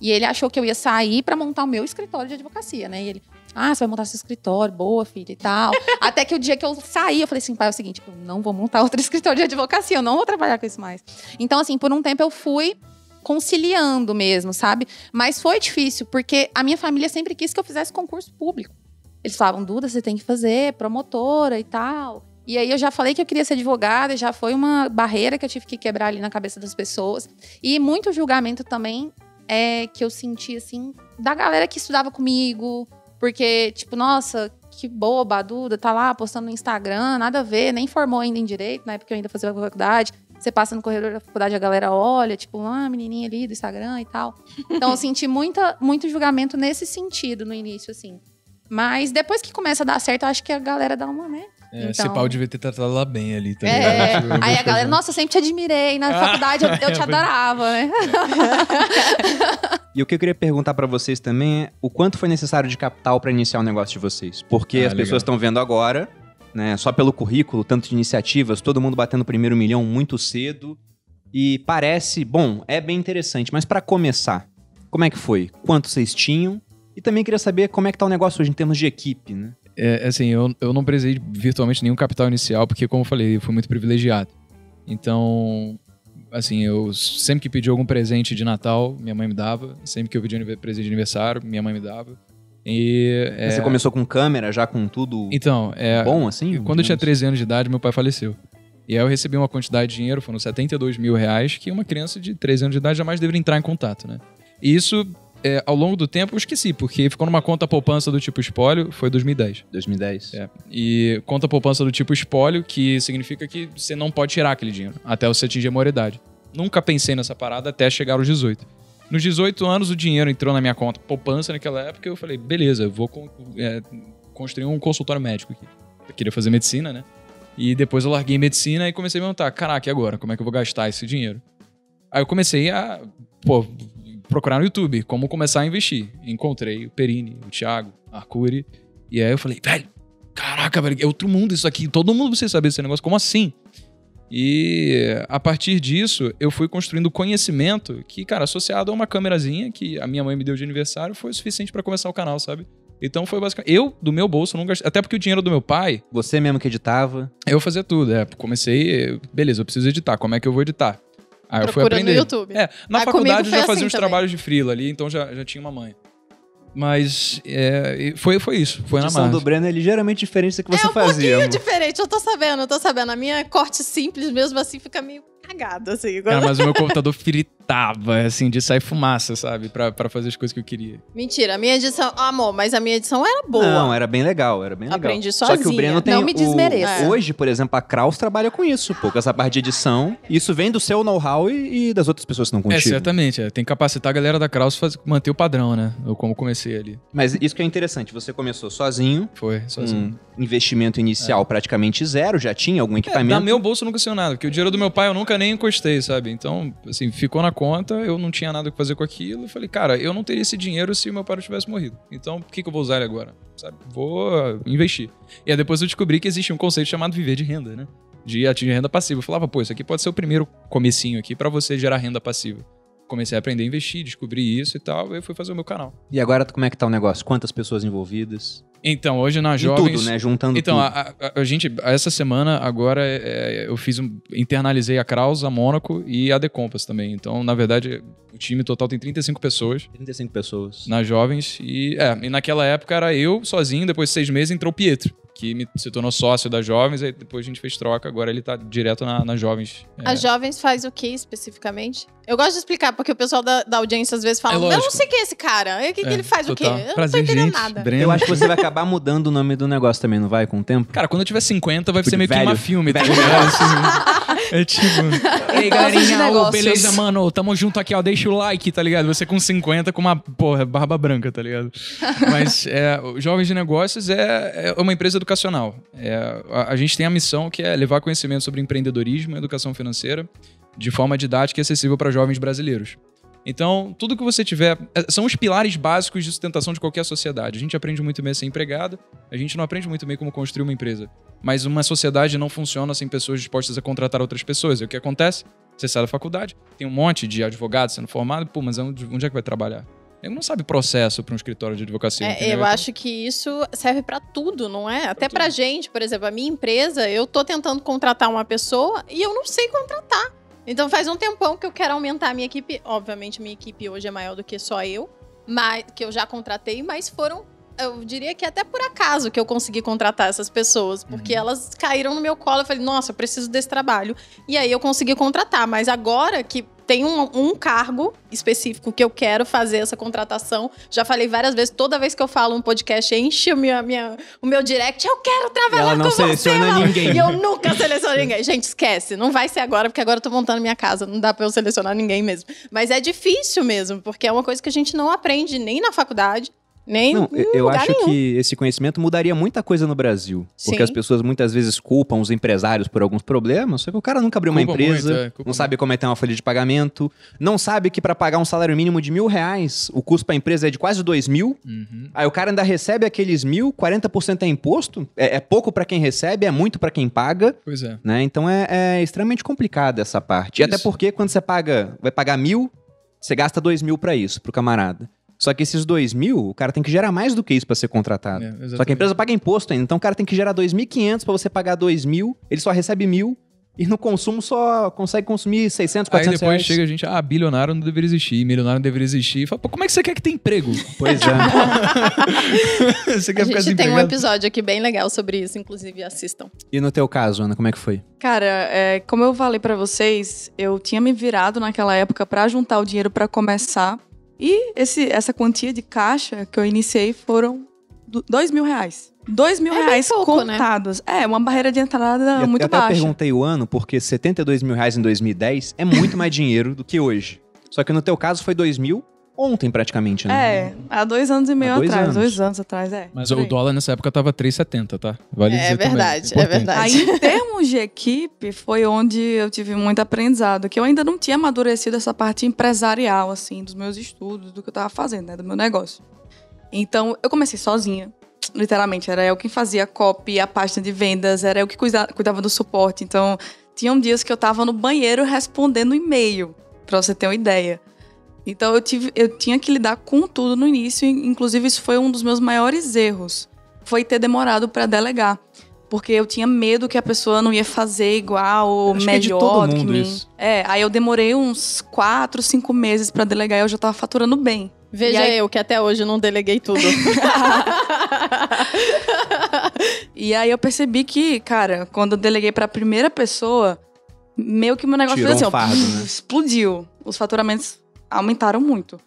E ele achou que eu ia sair pra montar o meu escritório de advocacia, né? E ele, ah, você vai montar seu escritório, boa, filha, e tal. Até que o dia que eu saí, eu falei assim, pai, é o seguinte, eu não vou montar outro escritório de advocacia, eu não vou trabalhar com isso mais. Então, assim, por um tempo eu fui conciliando mesmo, sabe? Mas foi difícil, porque a minha família sempre quis que eu fizesse concurso público. Eles falavam, Duda, você tem que fazer promotora e tal. E aí eu já falei que eu queria ser advogada, e já foi uma barreira que eu tive que quebrar ali na cabeça das pessoas. E muito julgamento também é que eu senti, assim, da galera que estudava comigo. Porque, tipo, nossa, que boba, a Duda tá lá postando no Instagram, nada a ver, nem formou ainda em direito, na época eu ainda fazia faculdade. Você passa no corredor da faculdade, a galera olha, tipo, ah, menininha ali do Instagram e tal. Então eu senti muita, muito julgamento nesse sentido no início, assim. Mas depois que começa a dar certo, eu acho que a galera dá uma, né? É, Esse Então- pau devia ter tratado ela bem ali, tá É, ligado? aí a galera, nossa, eu sempre te admirei. Na faculdade eu, eu te É, adorava, né? E o que eu queria perguntar pra vocês também é o quanto foi necessário de capital pra iniciar o negócio de vocês? Porque Ah, as legal. pessoas estão vendo agora, né? Só pelo currículo, tanto de iniciativas, todo mundo batendo o primeiro milhão muito cedo. E parece, bom, é bem interessante, mas pra começar, como é que foi? Quanto vocês tinham? E também queria saber como é que tá o negócio hoje em termos de equipe, né? É, assim, eu, eu não precisei virtualmente nenhum capital inicial, porque, como eu falei, eu fui muito privilegiado. Então, assim, eu sempre que pedi algum presente de Natal, minha mãe me dava. Sempre que eu pedi anive- presente de aniversário, minha mãe me dava. E. é, Você começou com câmera, já com tudo Então, é. bom, assim? Quando eu tinha digamos? 13 anos de idade, meu pai faleceu. E aí eu recebi uma quantidade de dinheiro, foram 72 mil reais, que uma criança de 13 anos de idade jamais deveria entrar em contato, né? E isso, é, ao longo do tempo, eu esqueci, porque ficou numa conta poupança do tipo espólio, foi 2010. 2010. É. E conta poupança do tipo espólio, que significa que você não pode tirar aquele dinheiro até você atingir a maioridade. Nunca pensei nessa parada até chegar aos 18. Nos 18 anos, o dinheiro entrou na minha conta poupança naquela época, eu falei, beleza, eu vou con- é, construir um consultório médico aqui. Eu queria fazer medicina, né? E depois eu larguei medicina e comecei a me perguntar, caraca, e agora? Como é que eu vou gastar esse dinheiro? Aí eu comecei a, pô, procurar no YouTube como começar a investir. Encontrei o Perini, o Thiago, a Arcuri. E aí eu falei, velho, caraca, velho, é outro mundo isso aqui. Todo mundo precisa saber esse negócio. Como assim? E a partir disso, eu fui construindo conhecimento que, cara, associado a uma câmerazinha que a minha mãe me deu de aniversário, foi o suficiente pra começar o canal, sabe? Então foi basicamente. Eu, do meu bolso, não gastei. Até porque o dinheiro do meu pai, Você mesmo que editava. eu fazia tudo. É, comecei. Beleza, eu preciso editar. Como é que eu vou editar? Aí eu fui Procura no aprender. YouTube. É, na Ah, faculdade eu já fazia assim uns também. trabalhos de freela ali, então já, já tinha uma mãe. Mas é, foi, foi isso, foi a na edição do margem. Breno é ligeiramente diferente do que você é um fazia. pouquinho amor. diferente, eu tô sabendo, eu tô sabendo. A minha corte simples mesmo assim fica meio cagada, assim. Cara, mas o meu computador fritava, assim, de sair fumaça, sabe? Pra, pra fazer as coisas que eu queria. Mentira, a minha edição. Amor, mas a minha edição era boa. Não, era bem legal, era bem legal. Aprendi Só que o sozinha. Breno tem Não me o- desmereça. Hoje, por exemplo, a Kraus trabalha com isso, pô, com essa parte de edição. Isso vem do seu know-how e, e das outras pessoas que É, contigo. certamente. É. Tem que capacitar a galera da Kraus pra manter o padrão, né? Eu como comecei ali. Mas isso que é interessante, você começou sozinho, Foi, sozinho. um investimento inicial praticamente zero, já tinha algum É, equipamento. na meu bolso nunca saiu nada, porque o dinheiro do meu pai eu nunca nem encostei, sabe? Então, assim, ficou na conta, eu não tinha nada que fazer com aquilo. Falei, cara, eu não teria esse dinheiro se o meu pai tivesse morrido. Então, por que, que eu vou usar ele agora? Sabe? Vou investir. E aí depois eu descobri que existe um conceito chamado viver de renda, né? De atingir renda passiva. Eu falava, pô, isso aqui pode ser o primeiro comecinho aqui pra você gerar renda passiva. Comecei a aprender a investir, descobri isso e tal, e fui fazer o meu canal. E agora, como é que tá o negócio? Quantas pessoas envolvidas? Então, hoje na Em Jovens... tudo, né? Juntando Então, tudo. a, a- a gente, essa semana, agora, é, eu fiz um, internalizei a Kraus, a Mônaco e a Decompass também. Então, na verdade, o time total tem 35 pessoas 35 pessoas. nas jovens. E, é, e naquela época era eu sozinho, depois de seis meses entrou o Pietro, que me, se tornou sócio das jovens, aí depois a gente fez troca, agora ele tá direto na, nas jovens. É, As jovens faz o que especificamente? Eu gosto de explicar, porque o pessoal da, da audiência às vezes fala: É eu não sei quem é esse cara. E O que, que é, ele faz total. o quê? Eu não Prazer, tô entendendo gente. nada. Breno. Eu acho que você vai acabar mudando o nome do negócio também, não vai? Com o tempo? Cara, quando eu tiver 50, vai ser Tipo, meio que velho. uma filme, tá Velho. ligado? Assim, é tipo. Ei, de galerinha, ô, negócios. beleza, mano? Tamo junto aqui, ó. Deixa o like, tá ligado? Você com 50 com uma, porra, barba branca, tá ligado? Mas é, o Jovens de Negócios é, é uma empresa educacional. É, a, a gente tem a missão que é levar conhecimento sobre empreendedorismo e educação financeira de forma didática e acessível para jovens brasileiros. Então, tudo que você tiver. é, São os pilares básicos de sustentação de qualquer sociedade. A gente aprende muito bem a ser empregado, a gente não aprende muito bem como construir uma empresa. Mas uma sociedade não funciona sem pessoas dispostas a contratar outras pessoas. E o que acontece? Você sai da faculdade, tem um monte de advogados sendo formado, pô, mas onde, onde é que vai trabalhar? Ele não sabe processo para um escritório de advocacia. É, eu Então, acho que isso serve pra tudo, não é? Até pra gente, por exemplo, a minha empresa, eu tô tentando contratar uma pessoa e eu não sei contratar. Então faz um tempão que eu quero aumentar a minha equipe. Obviamente, minha equipe hoje é maior do que só eu, mas que eu já contratei, mas foram. Eu diria que até por acaso que eu consegui contratar essas pessoas, porque Uhum. elas caíram no meu colo. Eu falei, nossa, eu preciso desse trabalho. E aí eu consegui contratar. Mas agora que tem um, um cargo específico que eu quero fazer essa contratação, já falei várias vezes, toda vez que eu falo um podcast, enche o meu, minha, o meu direct, eu quero trabalhar com você, Malu. ninguém. E eu nunca seleciono ninguém. Gente, esquece. Não vai ser agora, porque agora eu tô montando minha casa. Não dá pra eu selecionar ninguém mesmo. Mas é difícil mesmo, porque é uma coisa que a gente não aprende nem na faculdade, nem Não, em eu- acho nenhum. que esse conhecimento mudaria muita coisa no Brasil. Porque Sim. as pessoas muitas vezes culpam os empresários por alguns problemas, só que o cara nunca abriu uma Culpa empresa, muito, é, não sabe como é ter uma folha de pagamento, não sabe que para pagar um salário mínimo de mil reais, o custo para a empresa é de quase dois mil. Uhum. Aí o cara ainda recebe aqueles mil, 40% é imposto, é, é pouco para quem recebe, é muito para quem paga. Pois é. Né? Então é, é extremamente complicado essa parte. E até Isso. porque quando você paga, vai pagar mil, você gasta dois mil pra isso, pro camarada. Só que esses dois mil, o cara tem que gerar mais do que isso pra ser contratado. É, Só que a empresa paga imposto ainda, então o cara tem que gerar 2.500 pra você pagar 2.000, ele só recebe mil e no consumo só consegue consumir 600, Aí 400 depois reais. chega a gente, ah, bilionário não deveria existir, milionário não deveria existir. Fala, pô, como é que você quer que tenha emprego? Pois é. você quer A ficar gente tem um episódio aqui bem legal sobre isso, inclusive assistam. e no teu caso, Ana, como é que foi? Cara, é, como eu falei pra vocês, eu tinha me virado naquela época pra juntar o dinheiro pra começar. E esse, essa quantia de caixa que eu iniciei foram do- dois mil reais. Dois mil É reais pouco, né? contados. É, uma barreira de entrada E muito eu até baixa. perguntei o ano, porque 72 mil reais em 2010 é muito mais dinheiro do que hoje. Só que no teu caso foi 2 mil ontem praticamente, né? É, há dois anos e meio Há dois atrás. anos. Dois anos atrás, é. Mas o dólar nessa época tava 3,70, tá? Vale É dizer também. verdade, é Importante. verdade. Aí, em termos de equipe, foi onde eu tive muito aprendizado, que eu ainda não tinha amadurecido essa parte empresarial, assim, dos meus estudos, do que eu tava fazendo, né, do meu negócio. Então, eu comecei sozinha. literalmente, era eu quem fazia a copy, a página de vendas, era eu que cuida- cuidava do suporte. Então, tinham dias que eu tava no banheiro respondendo e-mail, pra você ter uma ideia. Então, eu, tive, eu tinha que lidar com tudo no início, e, inclusive isso foi um dos meus maiores erros. Foi ter demorado pra delegar. Porque eu tinha medo que a pessoa não ia fazer igual ou Acho que é de melhor todo do que mundo mim. isso. É, aí eu demorei uns quatro, cinco meses pra delegar e eu já tava faturando bem. Veja aí- eu, que até hoje não deleguei tudo. E aí eu percebi que, cara, quando eu deleguei pra primeira pessoa, meio que meu negócio Tirou fez assim, um ó, fardo, pum, né? explodiu. Os faturamentos aumentaram muito.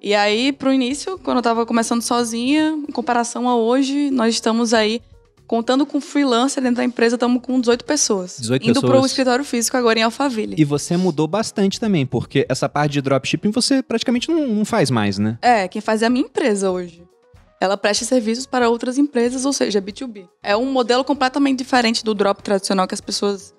E aí, pro início, quando eu tava começando sozinha, em comparação a hoje, nós estamos aí, contando com freelancer dentro da empresa, estamos com 18 pessoas. 18 indo pro pessoas. escritório físico agora em Alphaville. E você mudou bastante também, porque essa parte de dropshipping você praticamente não, não faz mais, né? É, quem faz é a minha empresa hoje. Ela presta serviços para outras empresas, ou seja, B2B. É um modelo completamente diferente do drop tradicional que as pessoas.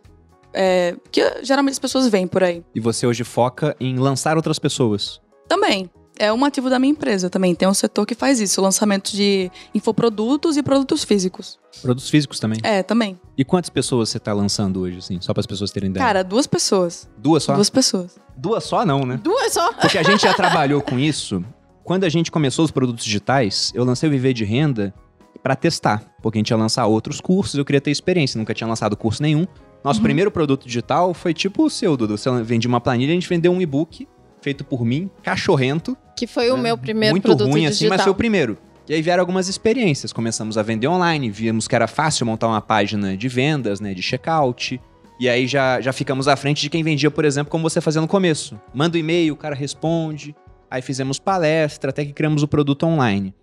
É, que geralmente as pessoas veem por aí. E você hoje foca em lançar outras pessoas. Também. É um ativo da minha empresa também. Tem um setor que faz isso, lançamento de infoprodutos e produtos físicos. Produtos físicos também. É, também. E quantas pessoas você tá lançando hoje, assim? Só para as pessoas terem ideia. Cara, duas pessoas. duas só? Duas pessoas. Duas só não, né? Duas só. Porque a gente já trabalhou com isso. Quando a gente começou os produtos digitais, eu lancei o Viver de Renda para testar. Porque a gente ia lançar outros cursos, eu queria ter experiência, nunca tinha lançado curso nenhum. Nosso Uhum. primeiro produto digital foi tipo o seu, Dudu. Você vendia uma planilha, a gente vendeu um e-book feito por mim, cachorrento. Que foi o né? meu primeiro Muito produto ruim digital. assim, mas foi o primeiro. E aí vieram algumas experiências. Começamos a vender online, vimos que era fácil montar uma página de vendas, né, de checkout. E aí já, já ficamos à frente de quem vendia, por exemplo, como você fazia no começo. Manda o e-mail, o cara responde. Aí fizemos palestra, até que criamos o produto online.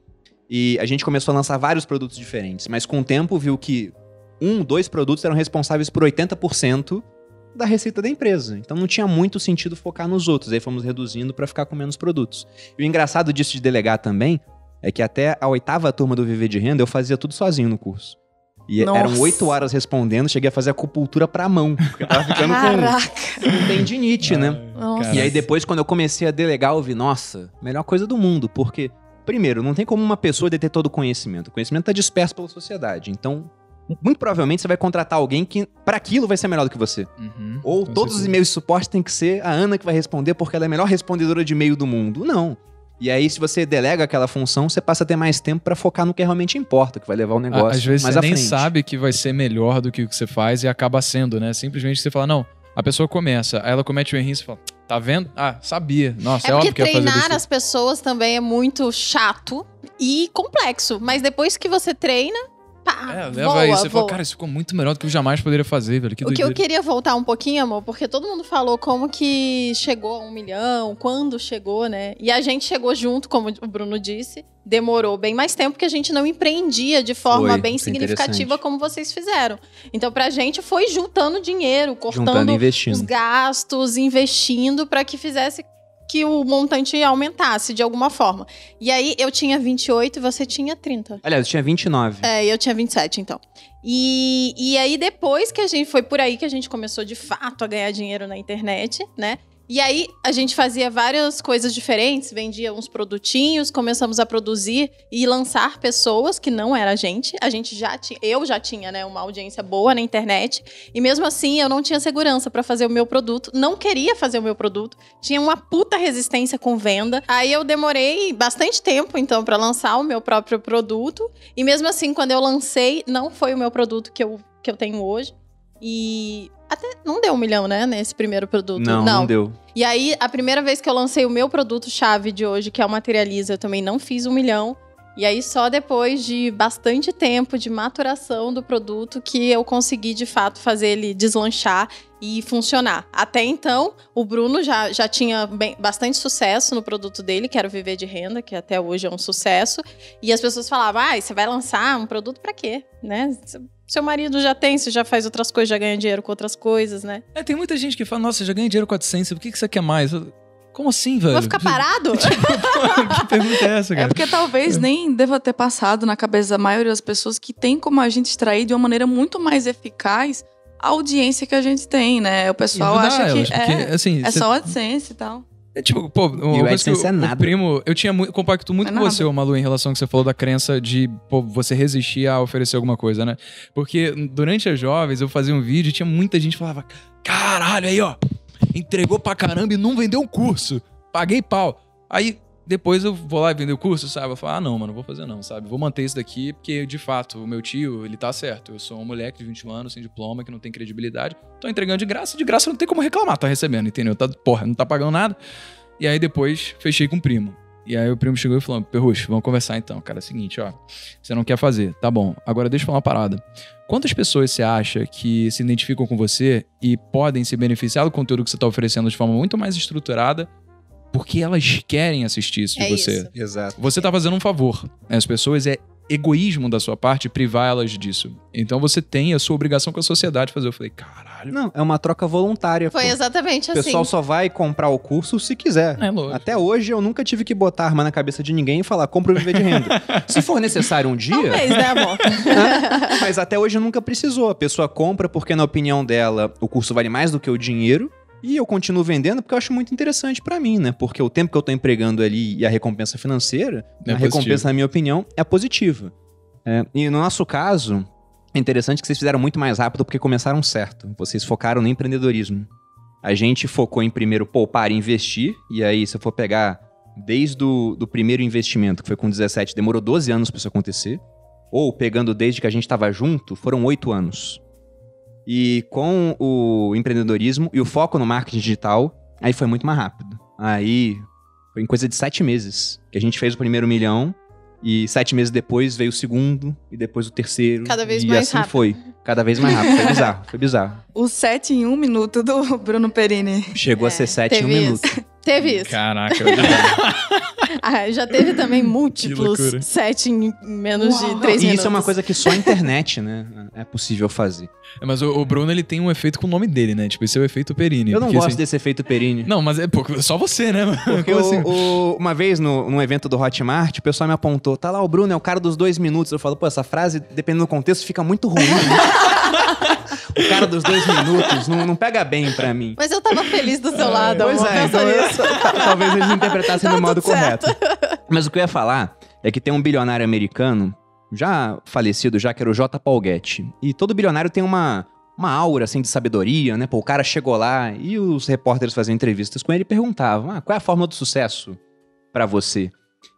E a gente começou a lançar vários produtos diferentes, mas com o tempo viu que um, dois produtos eram responsáveis por 80% da receita da empresa. Então não tinha muito sentido focar nos outros. Aí fomos reduzindo para ficar com menos produtos. E o engraçado disso de delegar também é que até a oitava turma do Viver de Renda eu fazia tudo sozinho no curso. E Nossa. eram oito horas respondendo, cheguei a fazer acupuntura pra mão. Porque eu tava ficando Caraca. com tendinite, né? Nossa. E aí depois, quando eu comecei a delegar, eu vi, nossa, melhor coisa do mundo, porque, primeiro, não tem como uma pessoa deter todo o conhecimento. O conhecimento tá disperso pela sociedade. Então, muito provavelmente você vai contratar alguém que, para aquilo, vai ser melhor do que você. Uhum, Ou todos os certeza. e-mails de suporte tem que ser a Ana que vai responder porque ela é a melhor respondedora de e-mail do mundo. Não. E aí, se você delega aquela função, você passa a ter mais tempo pra focar no que realmente importa, que vai levar o negócio Às vezes mais você à nem frente. sabe que vai ser melhor do que o que você faz e acaba sendo, né? Simplesmente você fala, não, a pessoa começa, aí ela comete o erro e você fala, tá vendo? Ah, sabia. Nossa, é, É porque óbvio que ia fazer treinar as pessoas também é muito chato e complexo. Mas depois que você treina, pá, É, leva voa, aí. Você voa. fala, cara, isso ficou muito melhor do que eu jamais poderia fazer, velho. Que o que eu doideira. queria voltar um pouquinho, amor, porque todo mundo falou como que chegou a um milhão, quando chegou, né? E a gente chegou junto, como o Bruno disse. Demorou bem mais tempo que a gente não empreendia de forma Foi, bem foi significativa como vocês fizeram. Então, pra gente foi juntando dinheiro, Juntando cortando os investindo. gastos, investindo para que fizesse que o montante aumentasse de alguma forma. E aí eu tinha 28 e você tinha 30. Aliás, eu tinha 29. É, eu tinha 27, então. E, e aí, depois que a gente. Foi por aí que a gente começou de fato a ganhar dinheiro na internet, né? E aí, a gente fazia várias coisas diferentes, vendia uns produtinhos, começamos a produzir e lançar pessoas que não era a gente. A gente já tinha. Eu já tinha, né, uma audiência boa na internet. E mesmo assim, eu não tinha segurança pra fazer o meu produto. Não queria fazer o meu produto. Tinha uma puta resistência com venda. Aí eu demorei bastante tempo, então, pra lançar o meu próprio produto. E mesmo assim, quando eu lancei, não foi o meu produto que eu, que eu tenho hoje. E até não deu um milhão, né, nesse primeiro produto. Não, não, deu. E aí, a primeira vez que eu lancei o meu produto-chave de hoje, que é o Materializa, eu também não fiz um milhão. E aí, só depois de bastante tempo de maturação do produto que eu consegui, de fato, fazer ele deslanchar e funcionar. Até então, o Bruno já, já tinha bem- bastante sucesso no produto dele, que era o Viver de Renda, que até hoje é um sucesso. E as pessoas falavam, ah, você vai lançar um produto pra quê? Né? Seu marido já tem, você já faz outras coisas, já ganha dinheiro com outras coisas, né? É, tem muita gente que fala, nossa, já ganhei dinheiro com 400, por que, que você quer mais? Como assim, velho? Vou ficar parado? que pergunta é essa, É cara? porque talvez nem deva ter passado na cabeça da maioria das pessoas que tem como a gente extrair de uma maneira muito mais eficaz a audiência que a gente tem, né? O pessoal acha que é, assim, é cê- só AdSense e tal. É, tipo, pô, uma E o coisa que o, é o nada. primo, eu tinha muito, compacto muito É com nada. você, Malu, em relação ao que você falou da crença de, pô, você resistir a oferecer alguma coisa, né? Porque durante as jovens eu fazia um vídeo e tinha muita gente que falava: caralho, aí, ó, entregou pra caramba e não vendeu um curso. Paguei pau. Aí depois eu vou lá e vender o curso, sabe? Eu falo, ah, não, mano, vou fazer não, sabe? Vou manter isso daqui, porque, de fato, o meu tio, ele tá certo. Eu sou um moleque de 21 anos, sem diploma, que não tem credibilidade. Tô entregando de graça, de graça não tem como reclamar, tá recebendo, entendeu? Tá, porra, não tá pagando nada. E aí depois fechei com o primo. E aí o primo chegou e falou: Perrucho, vamos conversar então. Cara, é o seguinte, ó. Você não quer fazer, tá bom. Agora deixa eu falar uma parada. Quantas pessoas você acha que se identificam com você e podem se beneficiar do conteúdo que você tá oferecendo de forma muito mais estruturada porque elas querem assistir isso de É você? isso. Exato. Você tá fazendo um favor. As pessoas é egoísmo da sua parte privar elas disso. Então você tem a sua obrigação com a sociedade de fazer. Eu falei, caralho. Não, é uma troca voluntária. Foi pô. exatamente O assim. pessoal só vai comprar o curso se quiser. É lógico. Até hoje eu nunca tive que botar arma na cabeça de ninguém e falar, compra o viver de renda. se for necessário um dia, Talvez, né, amor? mas até hoje nunca precisou. A pessoa compra porque, na opinião dela, o curso vale mais do que o dinheiro. E eu continuo vendendo porque eu acho muito interessante pra mim, né? Porque o tempo que eu tô empregando ali e a recompensa financeira, É a positivo. recompensa, na minha opinião, é positiva. É, e no nosso caso, é interessante que vocês fizeram muito mais rápido porque começaram certo. Vocês focaram no empreendedorismo. A gente focou em primeiro poupar e investir, e aí, se eu for pegar desde o do primeiro investimento, que foi com 17, demorou 12 anos pra isso acontecer. Ou pegando desde que a gente estava junto, foram 8 anos. E com o empreendedorismo e o foco no marketing digital, aí foi muito mais rápido. Aí foi em coisa de 7 meses que a gente fez o primeiro milhão. E sete meses depois veio o segundo, e depois o terceiro. Cada vez e mais assim rápido. foi. Cada vez mais rápido. Foi bizarro, foi bizarro. O 7 em 1 minuto do Bruno Perini. Chegou É, a ser sete em um teve minuto. Teve isso. Caraca, Ah, já teve também múltiplos sete em menos Uau. de Não, três E minutos. isso é uma coisa que só a internet, né, é possível fazer. Mas o, o Bruno, ele tem um efeito com o nome dele, né? Tipo, esse é o efeito Perini. Eu não porque, gosto assim- desse efeito Perini. Não, mas é pô, só você, né? Porque o- assim? o- uma vez no, num evento do Hotmart, o pessoal me apontou, tá lá o Bruno, é o cara dos dois minutos. Eu falo, pô, essa frase, dependendo do contexto, fica muito ruim. né? o cara dos dois minutos não, não pega bem pra mim. Mas eu tava feliz do seu lado, Pois amor. é, então, talvez eles interpretassem Tá do modo tudo certo. correto. Mas o que eu ia falar é que tem um bilionário americano, já falecido, já que era o J. Paul Getty. E todo bilionário tem uma, uma aura, assim, de sabedoria, né? Pô, o cara chegou lá e os repórteres faziam entrevistas com ele e perguntavam, ah, qual é a fórmula do sucesso pra você?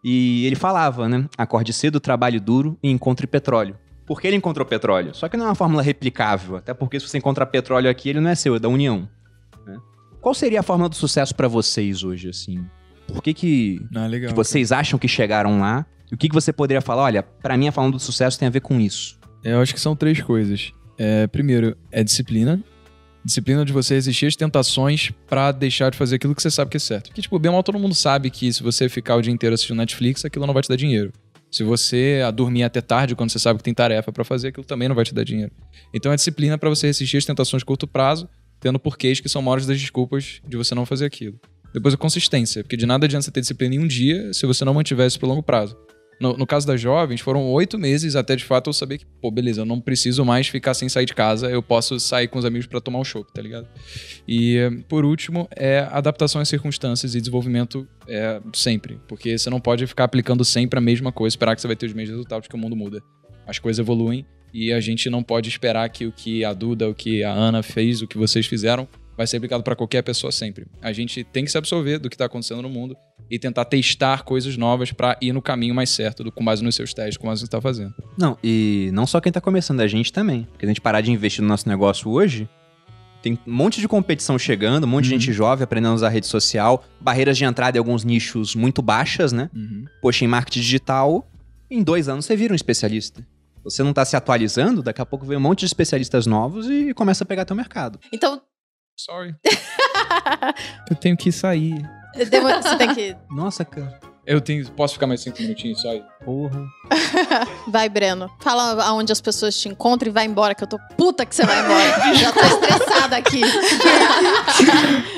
E ele falava, né? Acorde cedo, trabalhe duro e encontre petróleo. Porque ele encontrou petróleo. Só que não é uma fórmula replicável. Até porque se você encontrar petróleo aqui, ele não é seu, é da União. né? Qual seria a fórmula do sucesso pra vocês hoje, assim? Por que que, Ah, legal. que vocês acham que chegaram lá? E o que, que você poderia falar? Olha, pra mim a fórmula do sucesso tem a ver com isso. É, Eu acho que são três coisas. É, primeiro, é disciplina. Disciplina de você resistir às tentações pra deixar de fazer aquilo que você sabe que é certo. Porque, tipo, bem mal todo mundo sabe que se você ficar o dia inteiro assistindo Netflix, aquilo não vai te dar dinheiro. Se você a dormir até tarde, quando você sabe que tem tarefa pra fazer, aquilo também não vai te dar dinheiro. Então é disciplina pra você resistir às tentações de curto prazo, tendo porquês que são maiores das desculpas de você não fazer aquilo. Depois a consistência, porque de nada adianta você ter disciplina em um dia se você não mantiver isso por longo prazo. No, no caso das jovens, foram oito meses até de fato eu saber que, pô, beleza, eu não preciso mais ficar sem sair de casa, eu posso sair com os amigos pra tomar um chopp, tá ligado? E, por último, é adaptação às circunstâncias e desenvolvimento é, sempre. Porque você não pode ficar aplicando sempre a mesma coisa, esperar que você vai ter os mesmos resultados, porque o mundo muda. As coisas evoluem e a gente não pode esperar que o que a Duda, o que a Ana fez, o que vocês fizeram, vai ser aplicado pra qualquer pessoa sempre. A gente tem que se absorver do que tá acontecendo no mundo e tentar testar coisas novas pra ir no caminho mais certo, do, com base nos seus testes, com base no que você tá fazendo. Não, e não só quem tá começando, a gente também. Porque a gente parar de investir no nosso negócio hoje, tem um monte de competição chegando, um monte de Uhum. gente jovem aprendendo a usar rede social, barreiras de entrada em alguns nichos muito baixas, né? Poxa, em marketing digital, em dois anos você vira um especialista. Você não tá se atualizando, daqui a pouco vem um monte de especialistas novos e começa a pegar teu mercado. Então, Sorry. eu tenho que sair. demo- você tem que. Nossa, cara. Eu tenho. Posso ficar mais cinco minutinhos só? aí? Porra. Vai, Breno. Fala aonde as pessoas te encontram e vai embora, que eu tô puta que você vai embora. Já tô estressada aqui.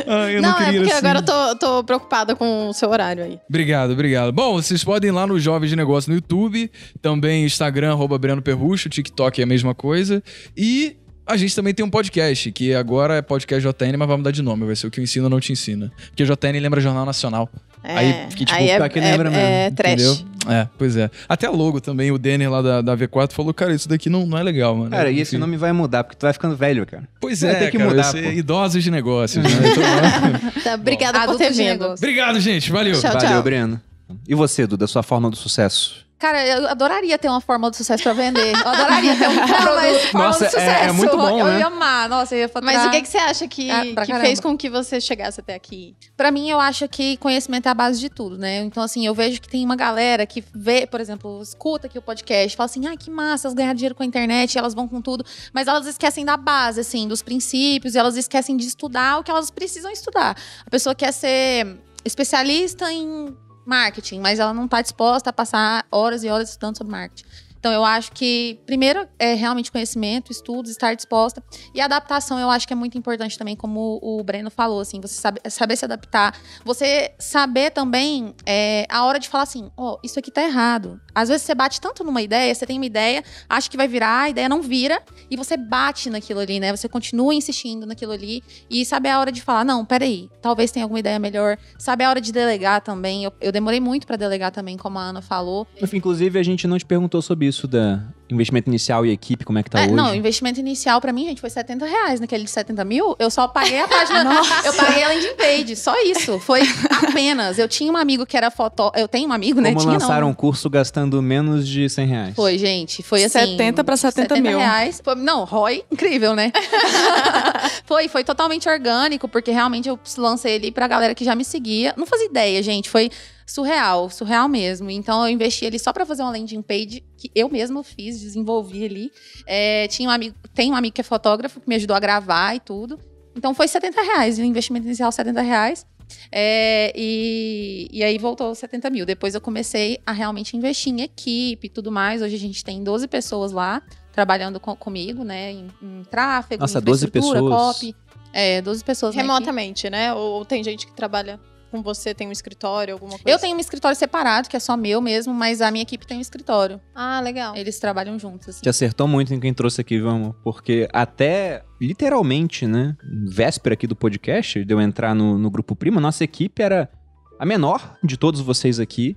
Ah, eu não, é porque agora eu tô, tô preocupada com o seu horário aí. Obrigado, obrigado. Bom, vocês podem ir lá no Jovens de Negócio no YouTube, também Instagram, arroba Breno Perrucho, TikTok é a mesma coisa. E A gente também tem um podcast, que agora é podcast JN, mas vai mudar de nome. Vai ser o que eu ensino não te ensina. Porque JN lembra Jornal Nacional. É, Aí, que, tipo, aí é, que é, lembra é mesmo, trash. Entendeu? É, pois é. Até logo também, o Denner lá da, da V4 falou, cara, isso daqui não, não é legal, mano. Cara, e esse nome vai mudar, porque tu vai ficando velho, cara. Pois é, ter que cara, mudar, pô. idosos de negócios, né? Então, Tá, obrigada por Adultos ter vindo. Obrigado, gente. Valeu. Tchau, Valeu, tchau. Breno. E você, Duda, sua forma do sucesso? Cara, eu adoraria ter uma fórmula do sucesso pra vender. Eu adoraria ter um fórmula Nossa, do é- é sucesso. muito bom, eu né? ia amar. Nossa, eu ia faturar. Mas o que, que você acha que, Ah, que fez com que você chegasse até aqui? Pra mim, eu acho que conhecimento é a base de tudo, né? Então, assim, eu vejo que tem uma galera que vê, por exemplo, escuta aqui o podcast, fala assim, ai, que massa, elas ganham dinheiro com a internet, elas vão com tudo. Mas elas esquecem da base, assim, dos princípios, e elas esquecem de estudar o que elas precisam estudar. A pessoa quer ser especialista em marketing, mas ela não tá disposta a passar horas e horas estudando sobre marketing. Então, eu acho que, primeiro, é realmente conhecimento, estudos, estar disposta. E adaptação, eu acho que é muito importante também, como o Breno falou, assim, você sabe, saber se adaptar. Você saber também é, a hora de falar assim, ó, isso aqui tá errado. Às vezes você bate tanto numa ideia, você tem uma ideia, acha que vai virar, a ideia não vira, e você bate naquilo ali, né? Você continua insistindo naquilo ali, e sabe a hora de falar, não, peraí, talvez tenha alguma ideia melhor. Sabe a hora de delegar também. Eu, eu demorei muito pra delegar também, como a Ana falou. Inclusive, a gente não te perguntou sobre isso da investimento inicial e equipe, como é que tá É, hoje. não, o investimento inicial pra mim, gente, foi 70 reais. Naquele de 70 mil, eu só paguei a página. eu paguei a landing page. Só isso. Foi apenas. Eu tinha um amigo que era foto. Eu tenho um amigo, né? Como Tinha, lançar não. um curso gastando menos de 100 reais. Foi, gente. Foi assim. 70 pra 70 mil. reais. Foi- não, ROI, incrível, né? foi, foi totalmente orgânico, porque realmente eu lancei ele pra galera que já me seguia. Não fazia ideia, gente. Foi surreal, surreal mesmo. Então eu investi ali só pra fazer uma landing page que eu mesma fiz, desenvolvi ali. É, tinha um amigo, tem um amigo que é fotógrafo que me ajudou a gravar e tudo. Então foi 70 reais, o investimento inicial 70 reais. É, e, e aí voltou 70 mil. Depois eu comecei a realmente investir em equipe e tudo mais. Hoje a gente tem 12 pessoas lá trabalhando co- comigo, né? Em, em tráfego, Nossa, em 12 infraestrutura, pessoas? copy. É, 12 pessoas. Remotamente, né? Ou, ou tem gente que trabalha com você, tem um escritório, alguma coisa? Eu tenho um escritório separado, que é só meu mesmo, mas a minha equipe tem um escritório. Ah, legal. Eles trabalham juntos. assim. Te acertou muito em quem trouxe aqui, vamos. Porque até, literalmente, né? Véspera aqui do podcast, de eu entrar no, no Grupo Prima, nossa equipe era a menor de todos vocês aqui.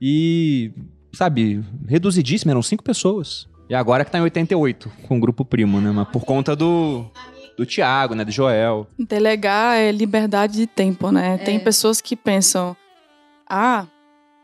E, sabe, reduzidíssima, eram cinco pessoas. E agora que tá em 88 com o Grupo Primo, né? Mas por conta do, do Thiago, né? Do Joel. Delegar é liberdade de tempo, né? Tem pessoas que pensam, ah,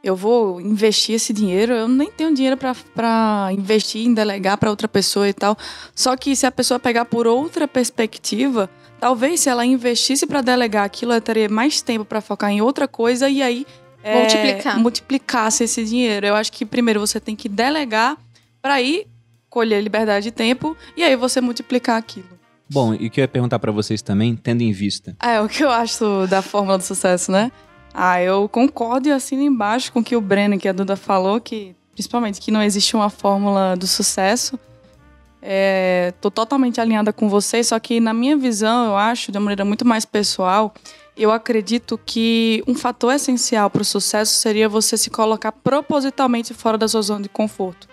eu vou investir esse dinheiro, eu nem tenho dinheiro pra- pra investir em delegar pra outra pessoa e tal. Só que se a pessoa pegar por outra perspectiva, talvez se ela investisse pra delegar aquilo, ela teria mais tempo pra focar em outra coisa e aí é, Multiplicar. multiplicasse esse dinheiro. Eu acho que primeiro você tem que delegar pra aí colher liberdade de tempo e aí você multiplicar aquilo. Bom, e o que eu ia perguntar pra vocês também, tendo em vista. É, o que eu acho da fórmula do sucesso, né? Ah, eu concordo e assino embaixo com o que o Breno, que a Duda falou, que principalmente que não existe uma fórmula do sucesso. É, tô totalmente alinhada com vocês, só que na minha visão, eu acho, de uma maneira muito mais pessoal, eu acredito que um fator essencial para o sucesso seria você se colocar propositalmente fora da sua zona de conforto.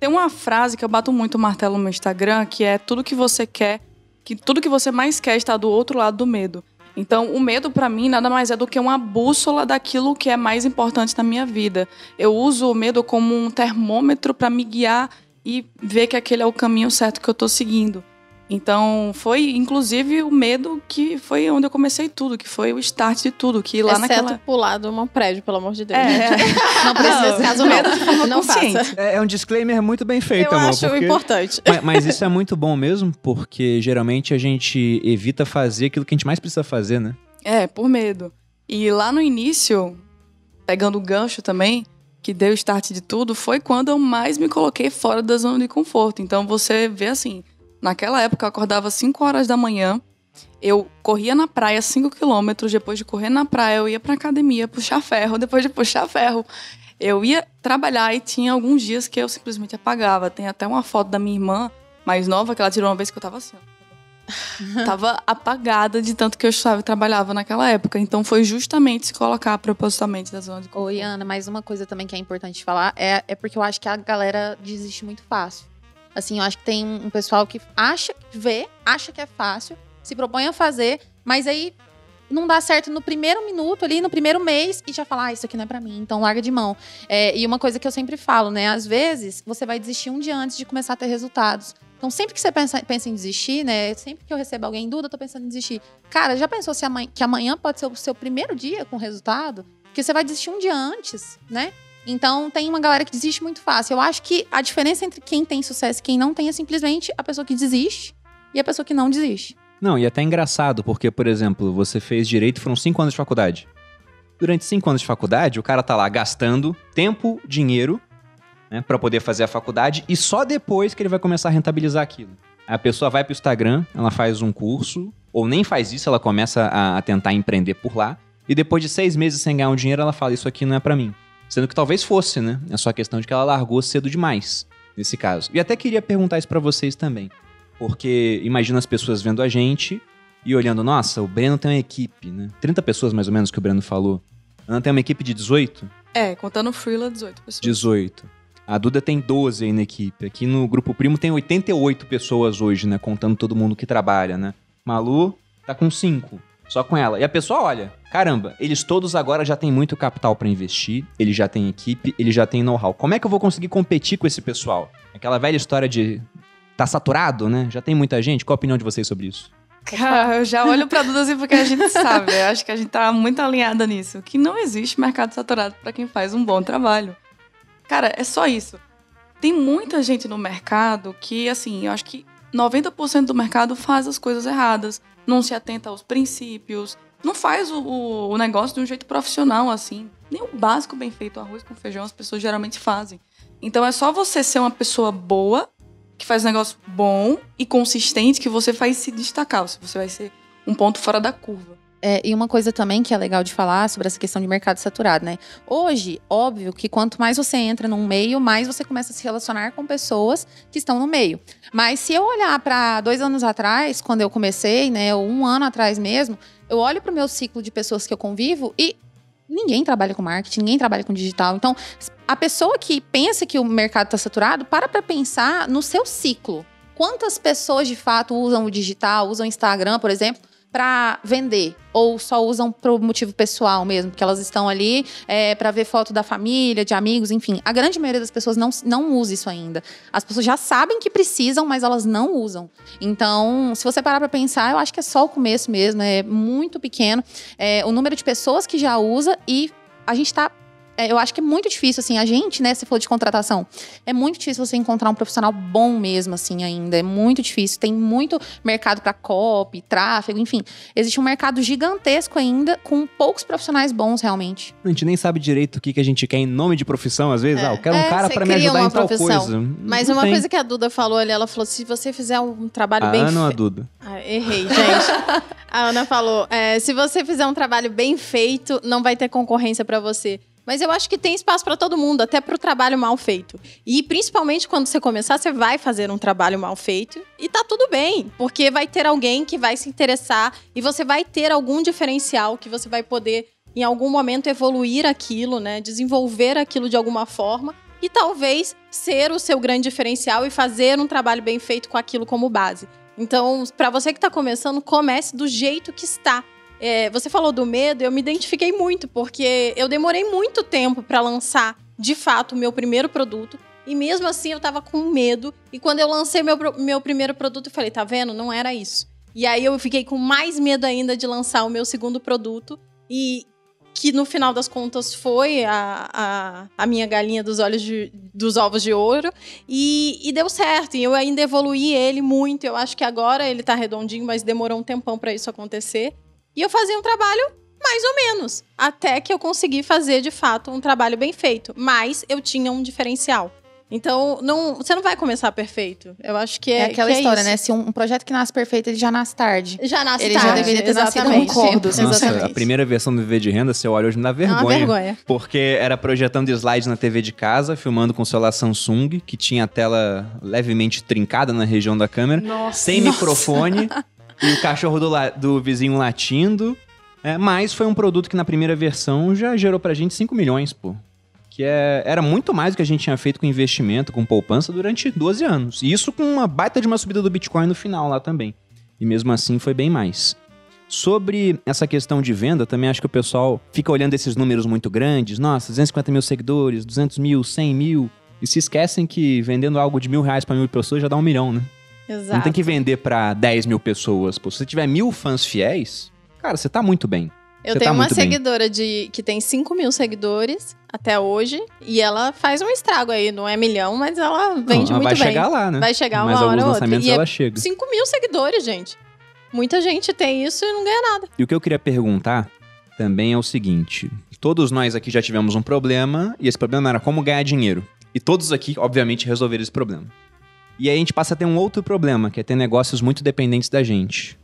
Tem uma frase que eu bato muito o martelo no meu Instagram, que é tudo que você quer, que tudo que você mais quer está do outro lado do medo. Então, o medo para mim nada mais é do que uma bússola daquilo que é mais importante na minha vida. Eu uso o medo como um termômetro para me guiar e ver que aquele é o caminho certo que eu tô seguindo. Então, foi inclusive o medo que foi onde eu comecei tudo, que foi o start de tudo, que lá Exceto naquela pular de um prédio, pelo amor de Deus. É, Não precisa nesse caso, não. medo de forma não consciente. faça. É, é um disclaimer muito bem feito, Eu amor. acho porque- importante. mas, mas isso é muito bom mesmo, porque geralmente a gente evita fazer aquilo que a gente mais precisa fazer, né? É, por medo. E lá no início, pegando o gancho também, que deu o start de tudo, foi quando eu mais me coloquei fora da zona de conforto. Então você vê assim, naquela época eu acordava 5 horas da manhã, eu corria na praia 5 quilômetros, depois de correr na praia eu ia pra academia puxar ferro, depois de puxar ferro eu ia trabalhar e tinha alguns dias que eu simplesmente apagava. Tem até uma foto da minha irmã mais nova que ela tirou uma vez que eu tava assim. tava apagada de tanto que eu estava trabalhava naquela época. Então foi justamente se colocar propositalmente da zona de conforto. Oi, Ana, mais uma coisa também que é importante falar é, é porque eu acho que a galera desiste muito fácil. Assim, eu acho que tem um pessoal que acha, vê, acha que é fácil, se propõe a fazer, mas aí não dá certo no primeiro minuto ali, no primeiro mês, e já fala, ah, isso aqui não é pra mim, então larga de mão. É, e uma coisa que eu sempre falo, né? Às vezes, você vai desistir um dia antes de começar a ter resultados. Então, sempre que você pensa, pensa em desistir, né? Sempre que eu recebo alguém em dúvida, eu tô pensando em desistir. Cara, já pensou se amanhã, que amanhã pode ser o seu primeiro dia com resultado? Porque você vai desistir um dia antes, né? Então, tem uma galera que desiste muito fácil. Eu acho que a diferença entre quem tem sucesso e quem não tem é simplesmente a pessoa que desiste e a pessoa que não desiste. Não, e é até engraçado, porque, por exemplo, você fez direito, foram cinco anos de faculdade. Durante cinco anos de faculdade, o cara tá lá gastando tempo, dinheiro, né, para poder fazer a faculdade, e só depois que ele vai começar a rentabilizar aquilo. A pessoa vai pro Instagram, ela faz um curso, ou nem faz isso, ela começa a, a tentar empreender por lá, e depois de seis meses sem ganhar um dinheiro, ela fala: Isso aqui não é para mim. Sendo que talvez fosse, né? É só a questão de que ela largou cedo demais, nesse caso. E até queria perguntar isso pra vocês também. Porque imagina as pessoas vendo a gente e olhando, nossa, o Breno tem uma equipe, né? 30 pessoas mais ou menos que o Breno falou. Ana tem uma equipe de 18? É, contando o Freela, 18 pessoas. 18. A Duda tem 12 aí na equipe. Aqui no Grupo Primo tem 88 pessoas hoje, né? Contando todo mundo que trabalha, né? Malu tá com 5. Só com ela. E a pessoa olha, caramba, eles todos agora já têm muito capital para investir, eles já têm equipe, eles já têm know-how. Como é que eu vou conseguir competir com esse pessoal? Aquela velha história de tá saturado, né? Já tem muita gente. Qual a opinião de vocês sobre isso? Cara, eu já olho pra Duda assim porque a gente sabe. Eu acho que a gente tá muito alinhada nisso. Que não existe mercado saturado para quem faz um bom trabalho. Cara, é só isso. Tem muita gente no mercado que, assim, eu acho que 90% do mercado faz as coisas erradas. Não se atenta aos princípios. Não faz o, o, negócio de um jeito profissional, assim. Nem o básico bem feito, arroz com feijão, as pessoas geralmente fazem. Então é só você ser uma pessoa boa que faz um negócio bom e consistente que você faz se destacar. Você vai ser um ponto fora da curva. É, e uma coisa também que é legal de falar sobre essa questão de mercado saturado, né? Hoje, óbvio que quanto mais você entra num meio, mais você começa a se relacionar com pessoas que estão no meio. Mas se eu olhar para dois anos atrás, quando eu comecei, né, ou um ano atrás mesmo, eu olho para o meu ciclo de pessoas que eu convivo e ninguém trabalha com marketing, ninguém trabalha com digital. Então, a pessoa que pensa que o mercado está saturado, para para pensar no seu ciclo. Quantas pessoas de fato usam o digital, usam o Instagram, por exemplo, para vender ou só usam por motivo pessoal mesmo, porque elas estão ali é, para ver foto da família, de amigos, enfim. A grande maioria das pessoas não, não usa isso ainda. As pessoas já sabem que precisam, mas elas não usam. Então, se você parar para pensar, eu acho que é só o começo mesmo, é muito pequeno é, o número de pessoas que já usa e a gente está eu acho que é muito difícil, assim, a gente, né, se for de contratação, é muito difícil você encontrar um profissional bom mesmo, assim, ainda. É muito difícil. Tem muito mercado para copy, tráfego, enfim. Existe um mercado gigantesco ainda, com poucos profissionais bons, realmente. A gente nem sabe direito o que, que a gente quer em nome de profissão, às vezes. É. Ah, eu quero um é, cara para me ajudar em tal profissão. coisa. Mas Não uma tem. coisa que a Duda falou ali, ela falou: se você fizer um trabalho a bem Ana ou a feito. Duda? Ah, errei, gente. a Ana falou: é, se você fizer um trabalho bem feito, não vai ter concorrência para você. Mas eu acho que tem espaço para todo mundo, até para o trabalho mal feito. E principalmente quando você começar, você vai fazer um trabalho mal feito e tá tudo bem, porque vai ter alguém que vai se interessar e você vai ter algum diferencial que você vai poder em algum momento evoluir aquilo, né, desenvolver aquilo de alguma forma e talvez ser o seu grande diferencial e fazer um trabalho bem feito com aquilo como base. Então, para você que está começando, comece do jeito que está. É, você falou do medo, eu me identifiquei muito, porque eu demorei muito tempo para lançar, de fato, o meu primeiro produto. E mesmo assim eu tava com medo. E quando eu lancei meu, meu primeiro produto, eu falei, tá vendo? Não era isso. E aí eu fiquei com mais medo ainda de lançar o meu segundo produto. E que no final das contas foi a, a, a minha galinha dos olhos de, dos ovos de ouro. E, e, deu certo. E eu ainda evoluí ele muito. Eu acho que agora ele tá redondinho, mas demorou um tempão para isso acontecer. E eu fazia um trabalho mais ou menos, até que eu consegui fazer de fato um trabalho bem feito, mas eu tinha um diferencial. Então, não, você não vai começar perfeito. Eu acho que é. É aquela que história, é né? Se um, um, projeto que nasce perfeito, ele já nasce tarde. Já nasce ele tarde. já deveria ter exatamente. nascido concordo. Nossa, Exatamente. a primeira versão do Viver de Renda, você olha hoje, me dá É vergonha. uma vergonha. Porque era projetando slides na TV de casa, filmando com o celular Samsung, que tinha a tela levemente trincada na região da câmera, Nossa. sem microfone, e o cachorro do, la- do vizinho latindo. É, mas foi um produto que na primeira versão já gerou pra gente 5 milhões, pô. Que é, era muito mais do que a gente tinha feito com investimento, com poupança durante 12 anos. E isso com uma baita de uma subida do Bitcoin no final lá também. E mesmo assim foi bem mais. Sobre essa questão de venda, também acho que o pessoal fica olhando esses números muito grandes. Nossa, 250 mil seguidores, 200 mil, 100 mil. E se esquecem que vendendo algo de mil reais para mil pessoas já dá um milhão, né? Exato. Não tem que vender para 10 mil pessoas. Pô, se você tiver mil fãs fiéis, cara, você tá muito bem. Eu Você tenho tá uma bem. seguidora de que tem 5 mil seguidores até hoje. E ela faz um estrago aí. Não é milhão, mas ela vende Não, ela muito vai bem. chegar lá, né? Vai chegar uma Mas hora alguns ou outra. E é ela chega. 5 mil seguidores, gente. Muita gente tem isso e não ganha nada. E o que eu queria perguntar também é o seguinte: todos nós aqui já tivemos um problema, e esse problema era como ganhar dinheiro. E todos aqui, obviamente, resolveram esse problema. E aí a gente passa a ter um outro problema, que é ter negócios muito dependentes da gente.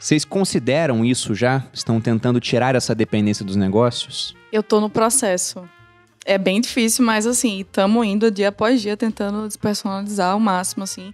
Vocês consideram isso já? Estão tentando tirar essa dependência dos negócios? Eu tô no processo. É bem difícil, mas assim, estamos indo dia após dia tentando despersonalizar ao máximo, assim,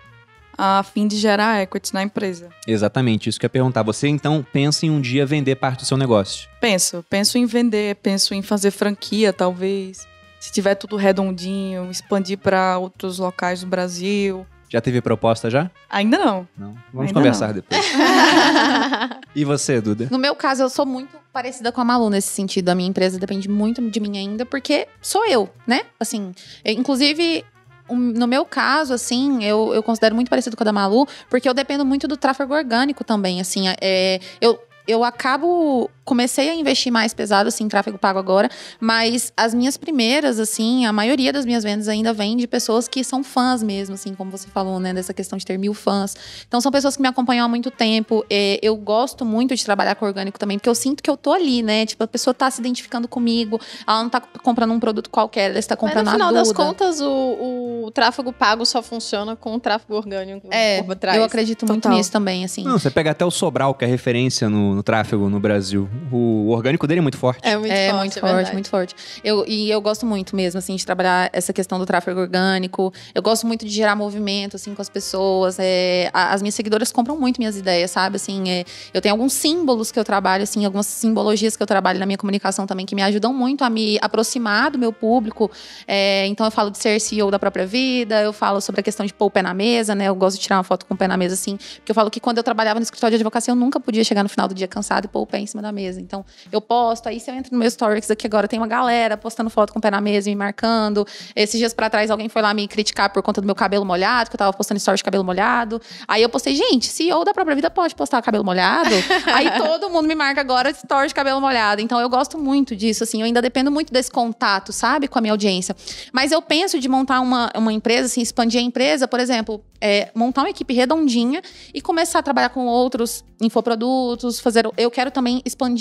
a fim de gerar equity na empresa. Exatamente, isso que eu ia perguntar. Você então pensa em um dia vender parte do seu negócio? Penso, penso em vender, penso em fazer franquia, talvez. Se tiver tudo redondinho, expandir para outros locais do Brasil. Já teve proposta já? Ainda não. Não. Vamos Ainda conversar depois. E você, Duda? No meu caso, eu sou muito parecida com a Malu nesse sentido. A minha empresa depende muito de mim ainda, porque sou eu, né? Assim, eu- inclusive. um- No meu caso, assim, eu, eu considero muito parecido com a da Malu, porque eu dependo muito do tráfego orgânico também, assim, é, eu, eu acabo, comecei a investir mais pesado, assim, em tráfego pago agora, mas as minhas primeiras, assim, a maioria das minhas vendas ainda vem de pessoas que são fãs mesmo, assim, como você falou, né, dessa questão de ter mil fãs. Então são pessoas que me acompanham há muito tempo. É, eu gosto muito de trabalhar com orgânico também, porque eu sinto que eu tô ali, né? Tipo, a pessoa tá se identificando comigo, ela não tá comprando um produto qualquer, ela está Mas comprando no final das contas, o, o tráfego pago só funciona com o tráfego orgânico É, por trás. eu acredito muito Total. nisso também, assim. Não, você pega até o Sobral, que é referência no, no tráfego no Brasil. O orgânico dele é muito forte. É muito é forte, muito é forte, muito forte. Eu, e eu gosto muito mesmo, assim, de trabalhar essa questão do tráfego orgânico. Eu gosto muito de gerar movimento, assim, com as pessoas. É, as minhas seguidoras compram muito minhas ideias, sabe? Assim, é, eu tenho alguns símbolos que eu trabalho, assim, algumas simbologias que eu trabalho na minha comunicação também, que me ajudam muito a me aproximar do meu público. É, então, eu falo de ser CEO da própria vida, eu falo sobre a questão de pôr o pé na mesa, né? Eu gosto de tirar uma foto com o pé na mesa, assim, porque eu falo que quando eu trabalhava no escritório de advocacia, eu nunca podia chegar no final do dia cansado e pôr o pé em cima da mesa. Então, eu posto, aí se eu entro no meu stories aqui agora, tem uma galera postando foto com o pé na mesa, me marcando. Esses dias pra trás, alguém foi lá me criticar por conta do meu cabelo molhado, que eu tava postando stories de cabelo molhado. Aí eu postei, gente, CEO da própria vida pode postar cabelo molhado. aí todo mundo me marca agora stories de cabelo molhado. Então eu gosto muito disso, assim, eu ainda dependo muito desse contato, sabe, com a minha audiência. Mas eu penso de montar uma, uma empresa, assim, expandir a empresa, por exemplo, é, montar uma equipe redondinha e começar a trabalhar com outros infoprodutos, fazer. Eu quero também expandir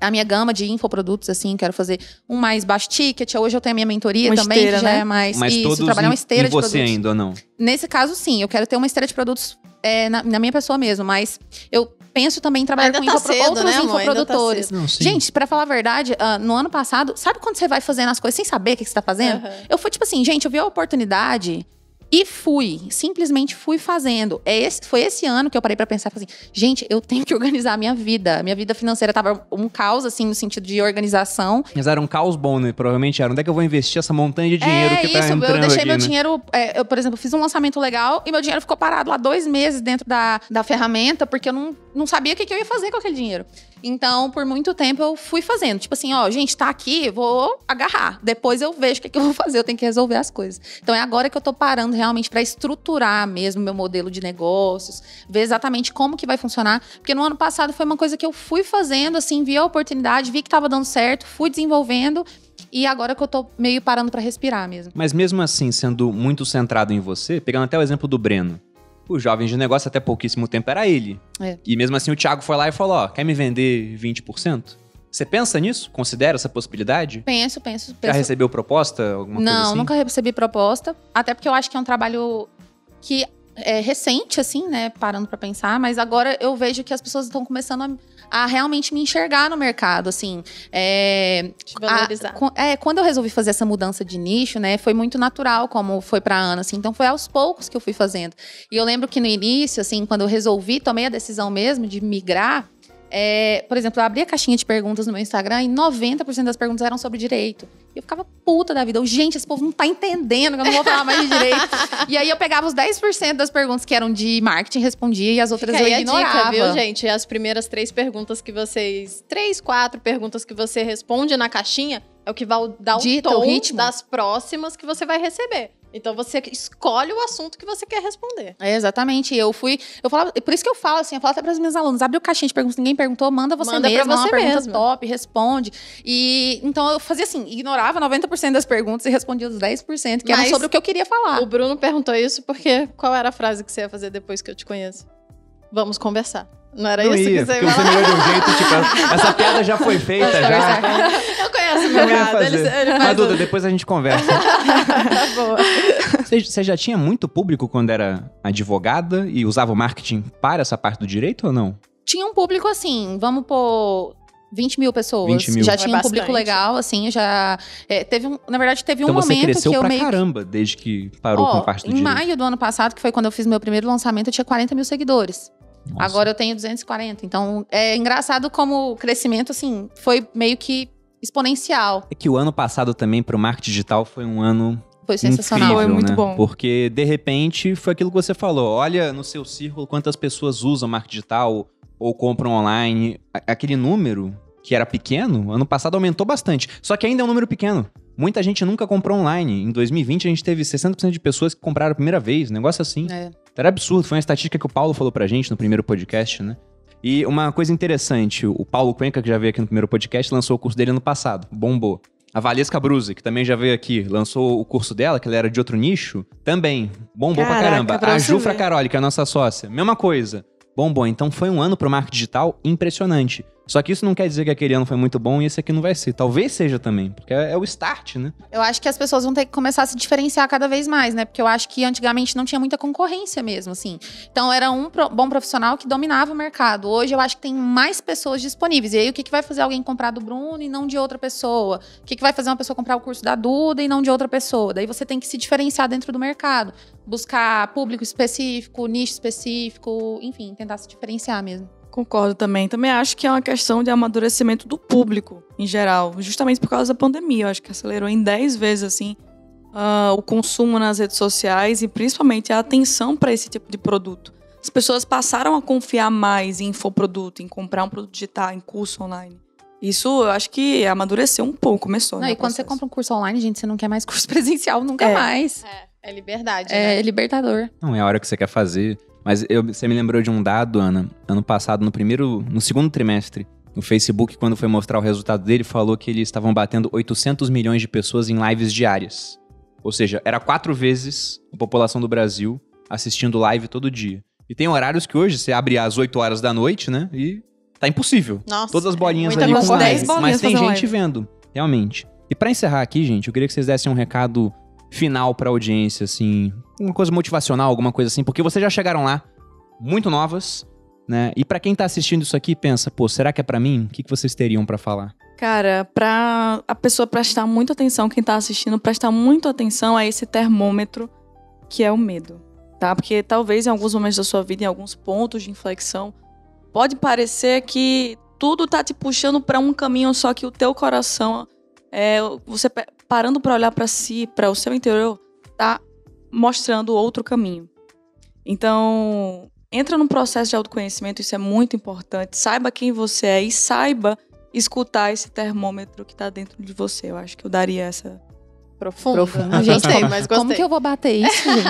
a minha gama de infoprodutos, assim, quero fazer um mais baixo ticket. Hoje eu tenho a minha mentoria Uma também, esteira, que já né? é mais Mas isso, todos trabalhar em, uma esteira em de você produtos. ainda ou não? Nesse caso, sim, eu quero ter uma esteira de produtos é, na, na minha pessoa mesmo, mas eu penso também em trabalhar Ainda com tá infopro- cedo, outros né, tá infoprodutores. cedo. Não. Gente, pra falar a verdade, ah, no ano passado, sabe quando você vai fazendo as coisas sem saber o que que você tá fazendo? Aham. Eu fui tipo assim, gente, eu vi a oportunidade e fui, simplesmente fui fazendo. É esse, foi esse ano que eu parei pra pensar, assim, gente, eu tenho que organizar a minha vida. Minha vida financeira tava um caos, assim, no sentido de organização. Mas era um caos bom, né? Provavelmente era. Onde é que eu vou investir essa montanha de dinheiro é que tá isso, entrando eu deixei aqui, meu né? dinheiro, é, eu, por exemplo, fiz um lançamento legal e meu dinheiro ficou parado lá dois meses dentro da, da ferramenta, porque eu não, não sabia o que, que eu ia fazer com aquele dinheiro. Então, por muito tempo, eu fui fazendo. Tipo assim, ó, gente, tá aqui, vou agarrar. Depois eu vejo o que, que eu vou fazer, eu tenho que resolver as coisas. Então, é agora que eu tô parando realmente pra estruturar mesmo meu modelo de negócios, ver exatamente como que vai funcionar. Porque no ano passado foi uma coisa que eu fui fazendo, assim, vi a oportunidade, vi que tava dando certo, fui desenvolvendo. E agora que eu tô meio parando pra respirar mesmo. Mas mesmo assim, sendo muito centrado em você, pegando até o exemplo do Breno. O jovem de negócio até pouquíssimo tempo era ele. É. E mesmo assim o Thiago foi lá e falou, ó, quer me vender 20%? Você pensa nisso? Considera essa possibilidade? Penso, penso, Já penso. recebeu proposta? Alguma Não, coisa assim? nunca recebi proposta. Até porque eu acho que é um trabalho que é recente, assim, né? Parando pra pensar. Mas agora eu vejo que as pessoas estão começando a, a realmente me enxergar no mercado, assim. É, a- valorizar. co- é, quando eu resolvi fazer essa mudança de nicho, né? Foi muito natural, como foi pra Ana, assim. Então foi aos poucos que eu fui fazendo. E eu lembro que no início, assim, quando eu resolvi, tomei a decisão mesmo de migrar. É, por exemplo, eu abri a caixinha de perguntas no meu Instagram e 90% das perguntas eram sobre direito. Eu ficava puta da vida. Eu, gente, esse povo não tá entendendo que eu não vou falar mais de direito. e aí eu pegava os 10% das perguntas que eram de marketing, respondia e as outras Fica eu aí a ignorava. dica, viu, gente? As primeiras três perguntas que vocês. Três, quatro perguntas que você responde na caixinha é o que vai dar o Dita tom o ritmo. das próximas que você vai receber. Então você escolhe o assunto que você quer responder. É, exatamente. Eu fui. Eu falava, por isso que eu falo assim, eu falo até para os meus alunos: abre o caixinha de perguntas, ninguém perguntou, manda você Manda pra mesmo, é uma você pergunta mesmo. top, responde. E então eu fazia assim, ignorava 90% das perguntas e respondia os 10%, que Mas era sobre o que eu queria falar. O Bruno perguntou isso porque qual era a frase que você ia fazer depois que eu te conheço? Vamos conversar. Não era Não isso ia, que você porque ia você falar? melhor de um jeito, tipo, essa piada já foi feita, já. Eu conheço meu gado. Ele, ele Mas, faz Duda, o- depois a gente conversa. Tá boa. Você, você já tinha muito público quando era advogada e usava o marketing para essa parte do direito ou não? Tinha um público assim, vamos pôr 20 mil pessoas. 20 mil. Já É tinha um público legal, assim, já. é, teve um, na verdade, teve Então um você momento cresceu que eu pra meio. caramba desde que parou Ó, com a parte do em direito. maio do ano passado, que foi quando eu fiz meu primeiro lançamento, eu tinha 40 mil seguidores. Nossa. Agora eu tenho 240. Então é engraçado como o crescimento, assim, foi meio que exponencial. É que o ano passado também pro marketing digital foi um ano Foi sensacional. incrível, Foi muito né? bom. Porque de repente foi aquilo que você falou. Olha no seu círculo quantas pessoas usam marketing digital ou compram online. Aquele número que era pequeno, ano passado aumentou bastante. Só que ainda é um número pequeno. Muita gente nunca comprou online. Em 2020 a gente teve 60% de pessoas que compraram a primeira vez, um negócio assim. É. Era absurdo, foi uma estatística que o Paulo falou pra gente no primeiro podcast, né? E uma coisa interessante, o Paulo Cuenca, que já veio aqui no primeiro podcast, lançou o curso dele ano passado, bombou. A Valesca Bruse, que também já veio aqui, lançou o curso dela, que ela era de outro nicho, também bombou pra Caraca, caramba. pra a você Ju ver. Fracaroli, que é a nossa sócia, mesma coisa, bombou. Então foi um ano pro marketing digital impressionante. Só que isso não quer dizer que aquele ano foi muito bom e esse aqui não vai ser. Talvez seja também, porque é, é o start, né? Eu acho que as pessoas vão ter que começar a se diferenciar cada vez mais, né? Porque eu acho que antigamente não tinha muita concorrência mesmo, assim. Então era um pro- bom profissional que dominava o mercado. Hoje eu acho que tem mais pessoas disponíveis. E aí o que, que vai fazer alguém comprar do Bruno e não de outra pessoa? O que, que vai fazer uma pessoa comprar o curso da Duda e não de outra pessoa? Daí você tem que se diferenciar dentro do mercado. Buscar público específico, nicho específico, enfim, tentar se diferenciar mesmo. Concordo também. Também acho que é uma questão de amadurecimento do público, em geral. Justamente por causa da pandemia. Eu acho que acelerou em 10 vezes, assim, ah, o consumo nas redes sociais e principalmente a atenção para esse tipo de produto. As pessoas passaram a confiar mais em infoproduto, em comprar um produto digital, em curso online. Isso eu acho que amadureceu um pouco, começou. Não, né, e quando você processo. compra um curso online, gente, você não quer mais curso presencial nunca É. mais. É, é liberdade, É né? libertador. Não é a hora que você quer fazer. Mas eu- você me lembrou de um dado, Ana. Ano passado, no primeiro, no segundo trimestre, o Facebook, quando foi mostrar o resultado dele, falou que eles estavam batendo 800 milhões de pessoas em lives diárias. Ou seja, era quatro vezes a população do Brasil assistindo live todo dia. E tem horários que hoje você abre às 8 horas da noite, né? E tá impossível. Nossa, Todas as bolinhas ali com live. Mas tem gente live. vendo, realmente. E pra encerrar aqui, gente, eu queria que vocês dessem um recado final pra audiência, assim, uma coisa motivacional, alguma coisa assim, porque vocês já chegaram lá, muito novas, né? E pra quem tá assistindo isso aqui, pensa, pô, será que é pra mim? O que, que vocês teriam pra falar? Cara, pra a pessoa prestar muita atenção, quem tá assistindo, prestar muito atenção a esse termômetro que é o medo, tá? Porque talvez em alguns momentos da sua vida, em alguns pontos de inflexão, pode parecer que tudo tá te puxando pra um caminho, só que o teu coração, é, você parando pra olhar pra si, pra o seu interior, tá mostrando outro caminho. Então, entra num processo de autoconhecimento, isso é muito importante. Saiba quem você é e saiba escutar esse termômetro que tá dentro de você. Eu acho que eu daria essa. Profundo. Profundo, Não gente. gostei, mas gostei. Como que eu vou bater isso, gente?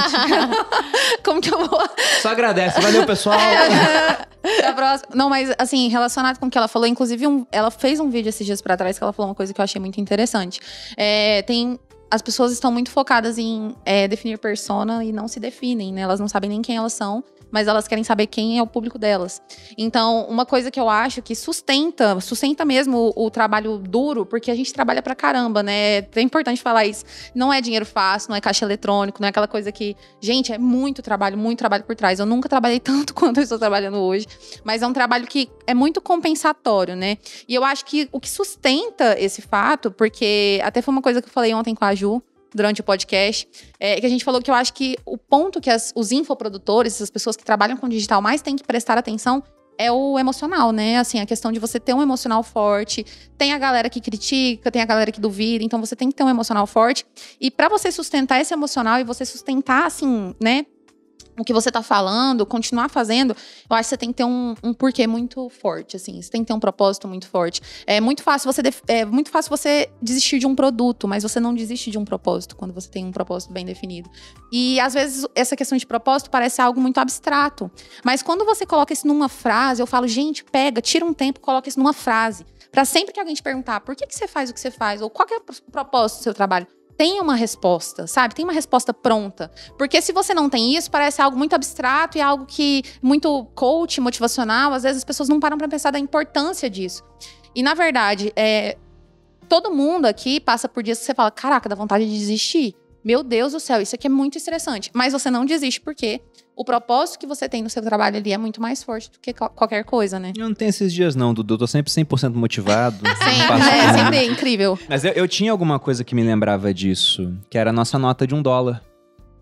Como que eu vou. Só agradece, valeu pessoal! Próxima- Não, mas assim, relacionado com o que ela falou, inclusive, um- ela fez um vídeo esses dias pra trás que ela falou uma coisa que eu achei muito interessante. É, tem. As pessoas estão muito focadas em é, definir persona e não se definem, né? Elas não sabem nem quem elas são, mas elas querem saber quem é o público delas. Então, uma coisa que eu acho que sustenta, sustenta mesmo o, o trabalho duro, porque a gente trabalha pra caramba, né? É importante falar isso. Não é dinheiro fácil, não é caixa eletrônico, não é aquela coisa que. Gente, é muito trabalho, muito trabalho por trás. Eu nunca trabalhei tanto quanto eu estou trabalhando hoje, mas é um trabalho que é muito compensatório, né? E eu acho que o que sustenta esse fato, porque até foi uma coisa que eu falei ontem com a Ju. Durante o podcast, é que a gente falou que eu acho que o ponto que as- os infoprodutores, as pessoas que trabalham com digital, mais têm que prestar atenção é o emocional, né? Assim, a questão de você ter um emocional forte. Tem a galera que critica, tem a galera que duvida, então você tem que ter um emocional forte. E para você sustentar esse emocional e você sustentar, assim, né? O que você tá falando, continuar fazendo, eu acho que você tem que ter um, um porquê muito forte, assim. Você tem que ter um propósito muito forte. É muito fácil você é muito fácil você desistir de um produto, mas você não desiste de um propósito quando você tem um propósito bem definido. E às vezes essa questão de propósito parece algo muito abstrato, mas quando você coloca isso numa frase, eu falo, gente, pega, tira um tempo, coloca isso numa frase. Para sempre que alguém te perguntar por que, que você faz o que você faz, ou qual é o propósito do seu trabalho, tem uma resposta, sabe? Tem uma resposta pronta. Porque se você não tem isso, parece algo muito abstrato e algo que muito coach, motivacional, às vezes as pessoas não param para pensar da importância disso. E na verdade, é, todo mundo aqui passa por dias que você fala: caraca, dá vontade de desistir. Meu Deus do céu, isso aqui é muito estressante. Mas você não desiste porque o propósito que você tem no seu trabalho ali é muito mais forte do que qualquer coisa, né? Eu não tenho esses dias não, Dudu. Eu tô sempre 100% motivado. sempre, é, sempre é incrível. Mas eu, eu tinha alguma coisa que me lembrava disso, que era a nossa nota de um dólar.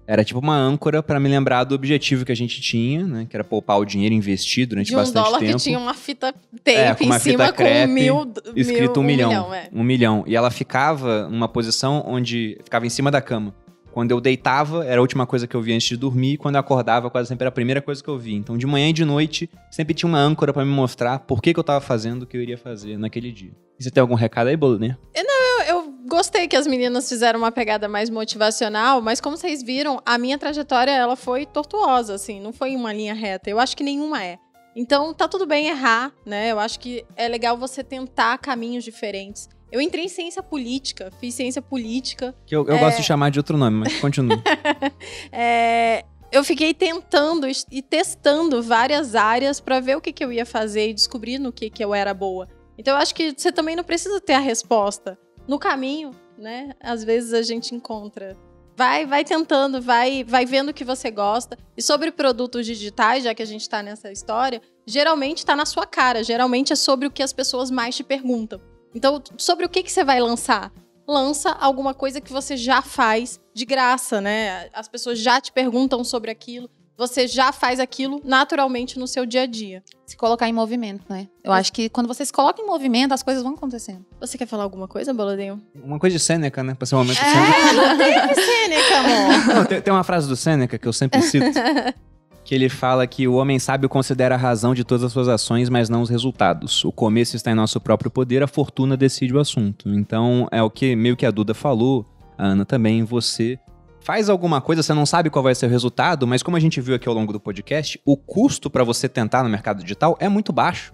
Era tipo uma âncora para me lembrar do objetivo que a gente tinha, né? Que era poupar o dinheiro investido durante de um bastante dólar tempo. que tinha uma fita tape é, em cima crepe, com mil, escrito mil, um, milhão. milhão é. Um milhão. E ela ficava numa posição onde ficava em cima da cama. Quando eu deitava, era a última coisa que eu via antes de dormir. E quando eu acordava, quase sempre era a primeira coisa que eu via. Então, de manhã e de noite, sempre tinha uma âncora para me mostrar por que, que eu tava fazendo o que eu iria fazer naquele dia. E você tem algum recado aí, Bolonê? Não, eu, eu gostei que as meninas fizeram uma pegada mais motivacional, mas como vocês viram, a minha trajetória ela foi tortuosa, assim, não foi uma linha reta. Eu acho que nenhuma é. Então, tá tudo bem errar, né? Eu acho que é legal você tentar caminhos diferentes. Eu entrei em ciência política, fiz ciência política. Que eu, eu é... gosto de chamar de outro nome, mas continue. é, eu fiquei tentando e testando várias áreas para ver o que, que eu ia fazer e descobrir no que, que eu era boa. Então eu acho que você também não precisa ter a resposta. No caminho, né? Às vezes a gente encontra. Vai, vai tentando, vai, vai vendo o que você gosta. E sobre produtos digitais, já que a gente está nessa história, geralmente está na sua cara. Geralmente é sobre o que as pessoas mais te perguntam. Então, sobre o que, que você vai lançar? Lança alguma coisa que você já faz de graça, né? As pessoas já te perguntam sobre aquilo. Você já faz aquilo naturalmente no seu dia a dia. Se colocar em movimento, né? Eu acho que quando você se coloca em movimento, as coisas vão acontecendo. Você quer falar alguma coisa, Boladinho? Uma coisa de Sêneca, né? Pra ser um momento é, Sêneca. não teve Sêneca, amor. Não, tem, tem uma frase do Sêneca que eu sempre cito. que ele fala que o homem sábio considera a razão de todas as suas ações, mas não os resultados. O começo está em nosso próprio poder, a fortuna decide o assunto. Então, é o que meio que a Duda falou, a Ana também, você faz alguma coisa, você não sabe qual vai ser o resultado, mas como a gente viu aqui ao longo do podcast, o custo para você tentar no mercado digital é muito baixo.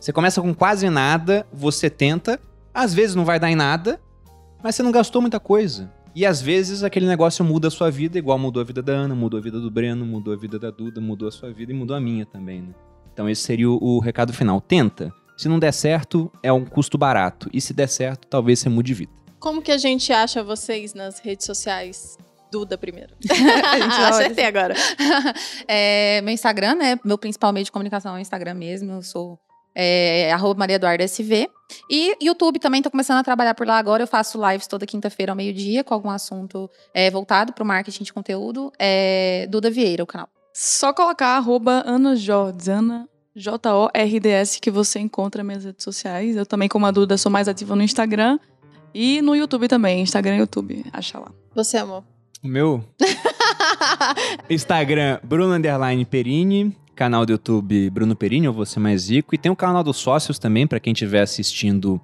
Você começa com quase nada, você tenta, às vezes não vai dar em nada, mas você não gastou muita coisa. E às vezes aquele negócio muda a sua vida, igual mudou a vida da Ana, mudou a vida do Breno, mudou a vida da Duda, mudou a sua vida e mudou a minha também, né? Então esse seria o, o recado final. Tenta. Se não der certo, é um custo barato. E se der certo, talvez você mude de vida. Como que a gente acha vocês nas redes sociais? Duda primeiro. Acertei agora. é, meu Instagram, né? Meu principal meio de comunicação é o Instagram mesmo. Eu sou é, arroba Maria Eduarda SV. E YouTube também tô começando a trabalhar por lá agora. Eu faço lives toda quinta-feira ao meio-dia com algum assunto é, voltado para o marketing de conteúdo. É, Duda Vieira, o canal. Só colocar arroba Ana Jordes, Ana J-O-R-D-S, que você encontra nas minhas redes sociais. Eu também, como a Duda, sou mais ativa no Instagram e no YouTube também. Instagram e YouTube, acha lá. Você, amor? O meu? Instagram, Bruno Underline Perini canal do YouTube Bruno Perini, ou Você Mais Rico, e tem o canal dos sócios também, para quem estiver assistindo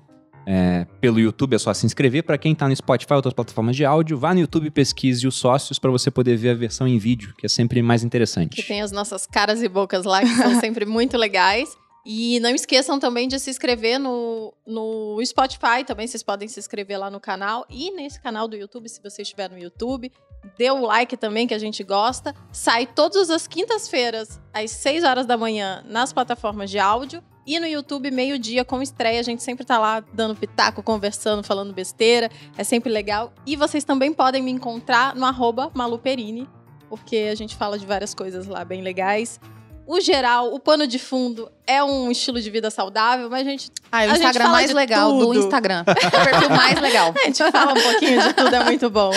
é, pelo YouTube, é só se inscrever. Para quem está no Spotify ou outras plataformas de áudio, vá no YouTube e pesquise os sócios para você poder ver a versão em vídeo, que é sempre mais interessante. Que tem as nossas caras e bocas lá, que são sempre muito legais. E não esqueçam também de se inscrever no, no Spotify, também vocês podem se inscrever lá no canal. E nesse canal do YouTube, se você estiver no YouTube, dê o like também, que a gente gosta. Sai todas as quintas-feiras, às 6 horas da manhã, nas plataformas de áudio. E no YouTube, meio-dia, com estreia. A gente sempre tá lá dando pitaco, conversando, falando besteira. É sempre legal. E vocês também podem me encontrar no arroba maluperini, porque a gente fala de várias coisas lá bem legais o geral, o pano de fundo é um estilo de vida saudável, mas a gente. Ah, é o Instagram mais legal tudo. do Instagram. o perfil mais legal. A gente fala um pouquinho de tudo, é muito bom.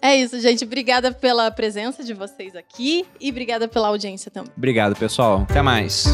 É isso, gente. Obrigada pela presença de vocês aqui e obrigada pela audiência também. Obrigado, pessoal. Até mais.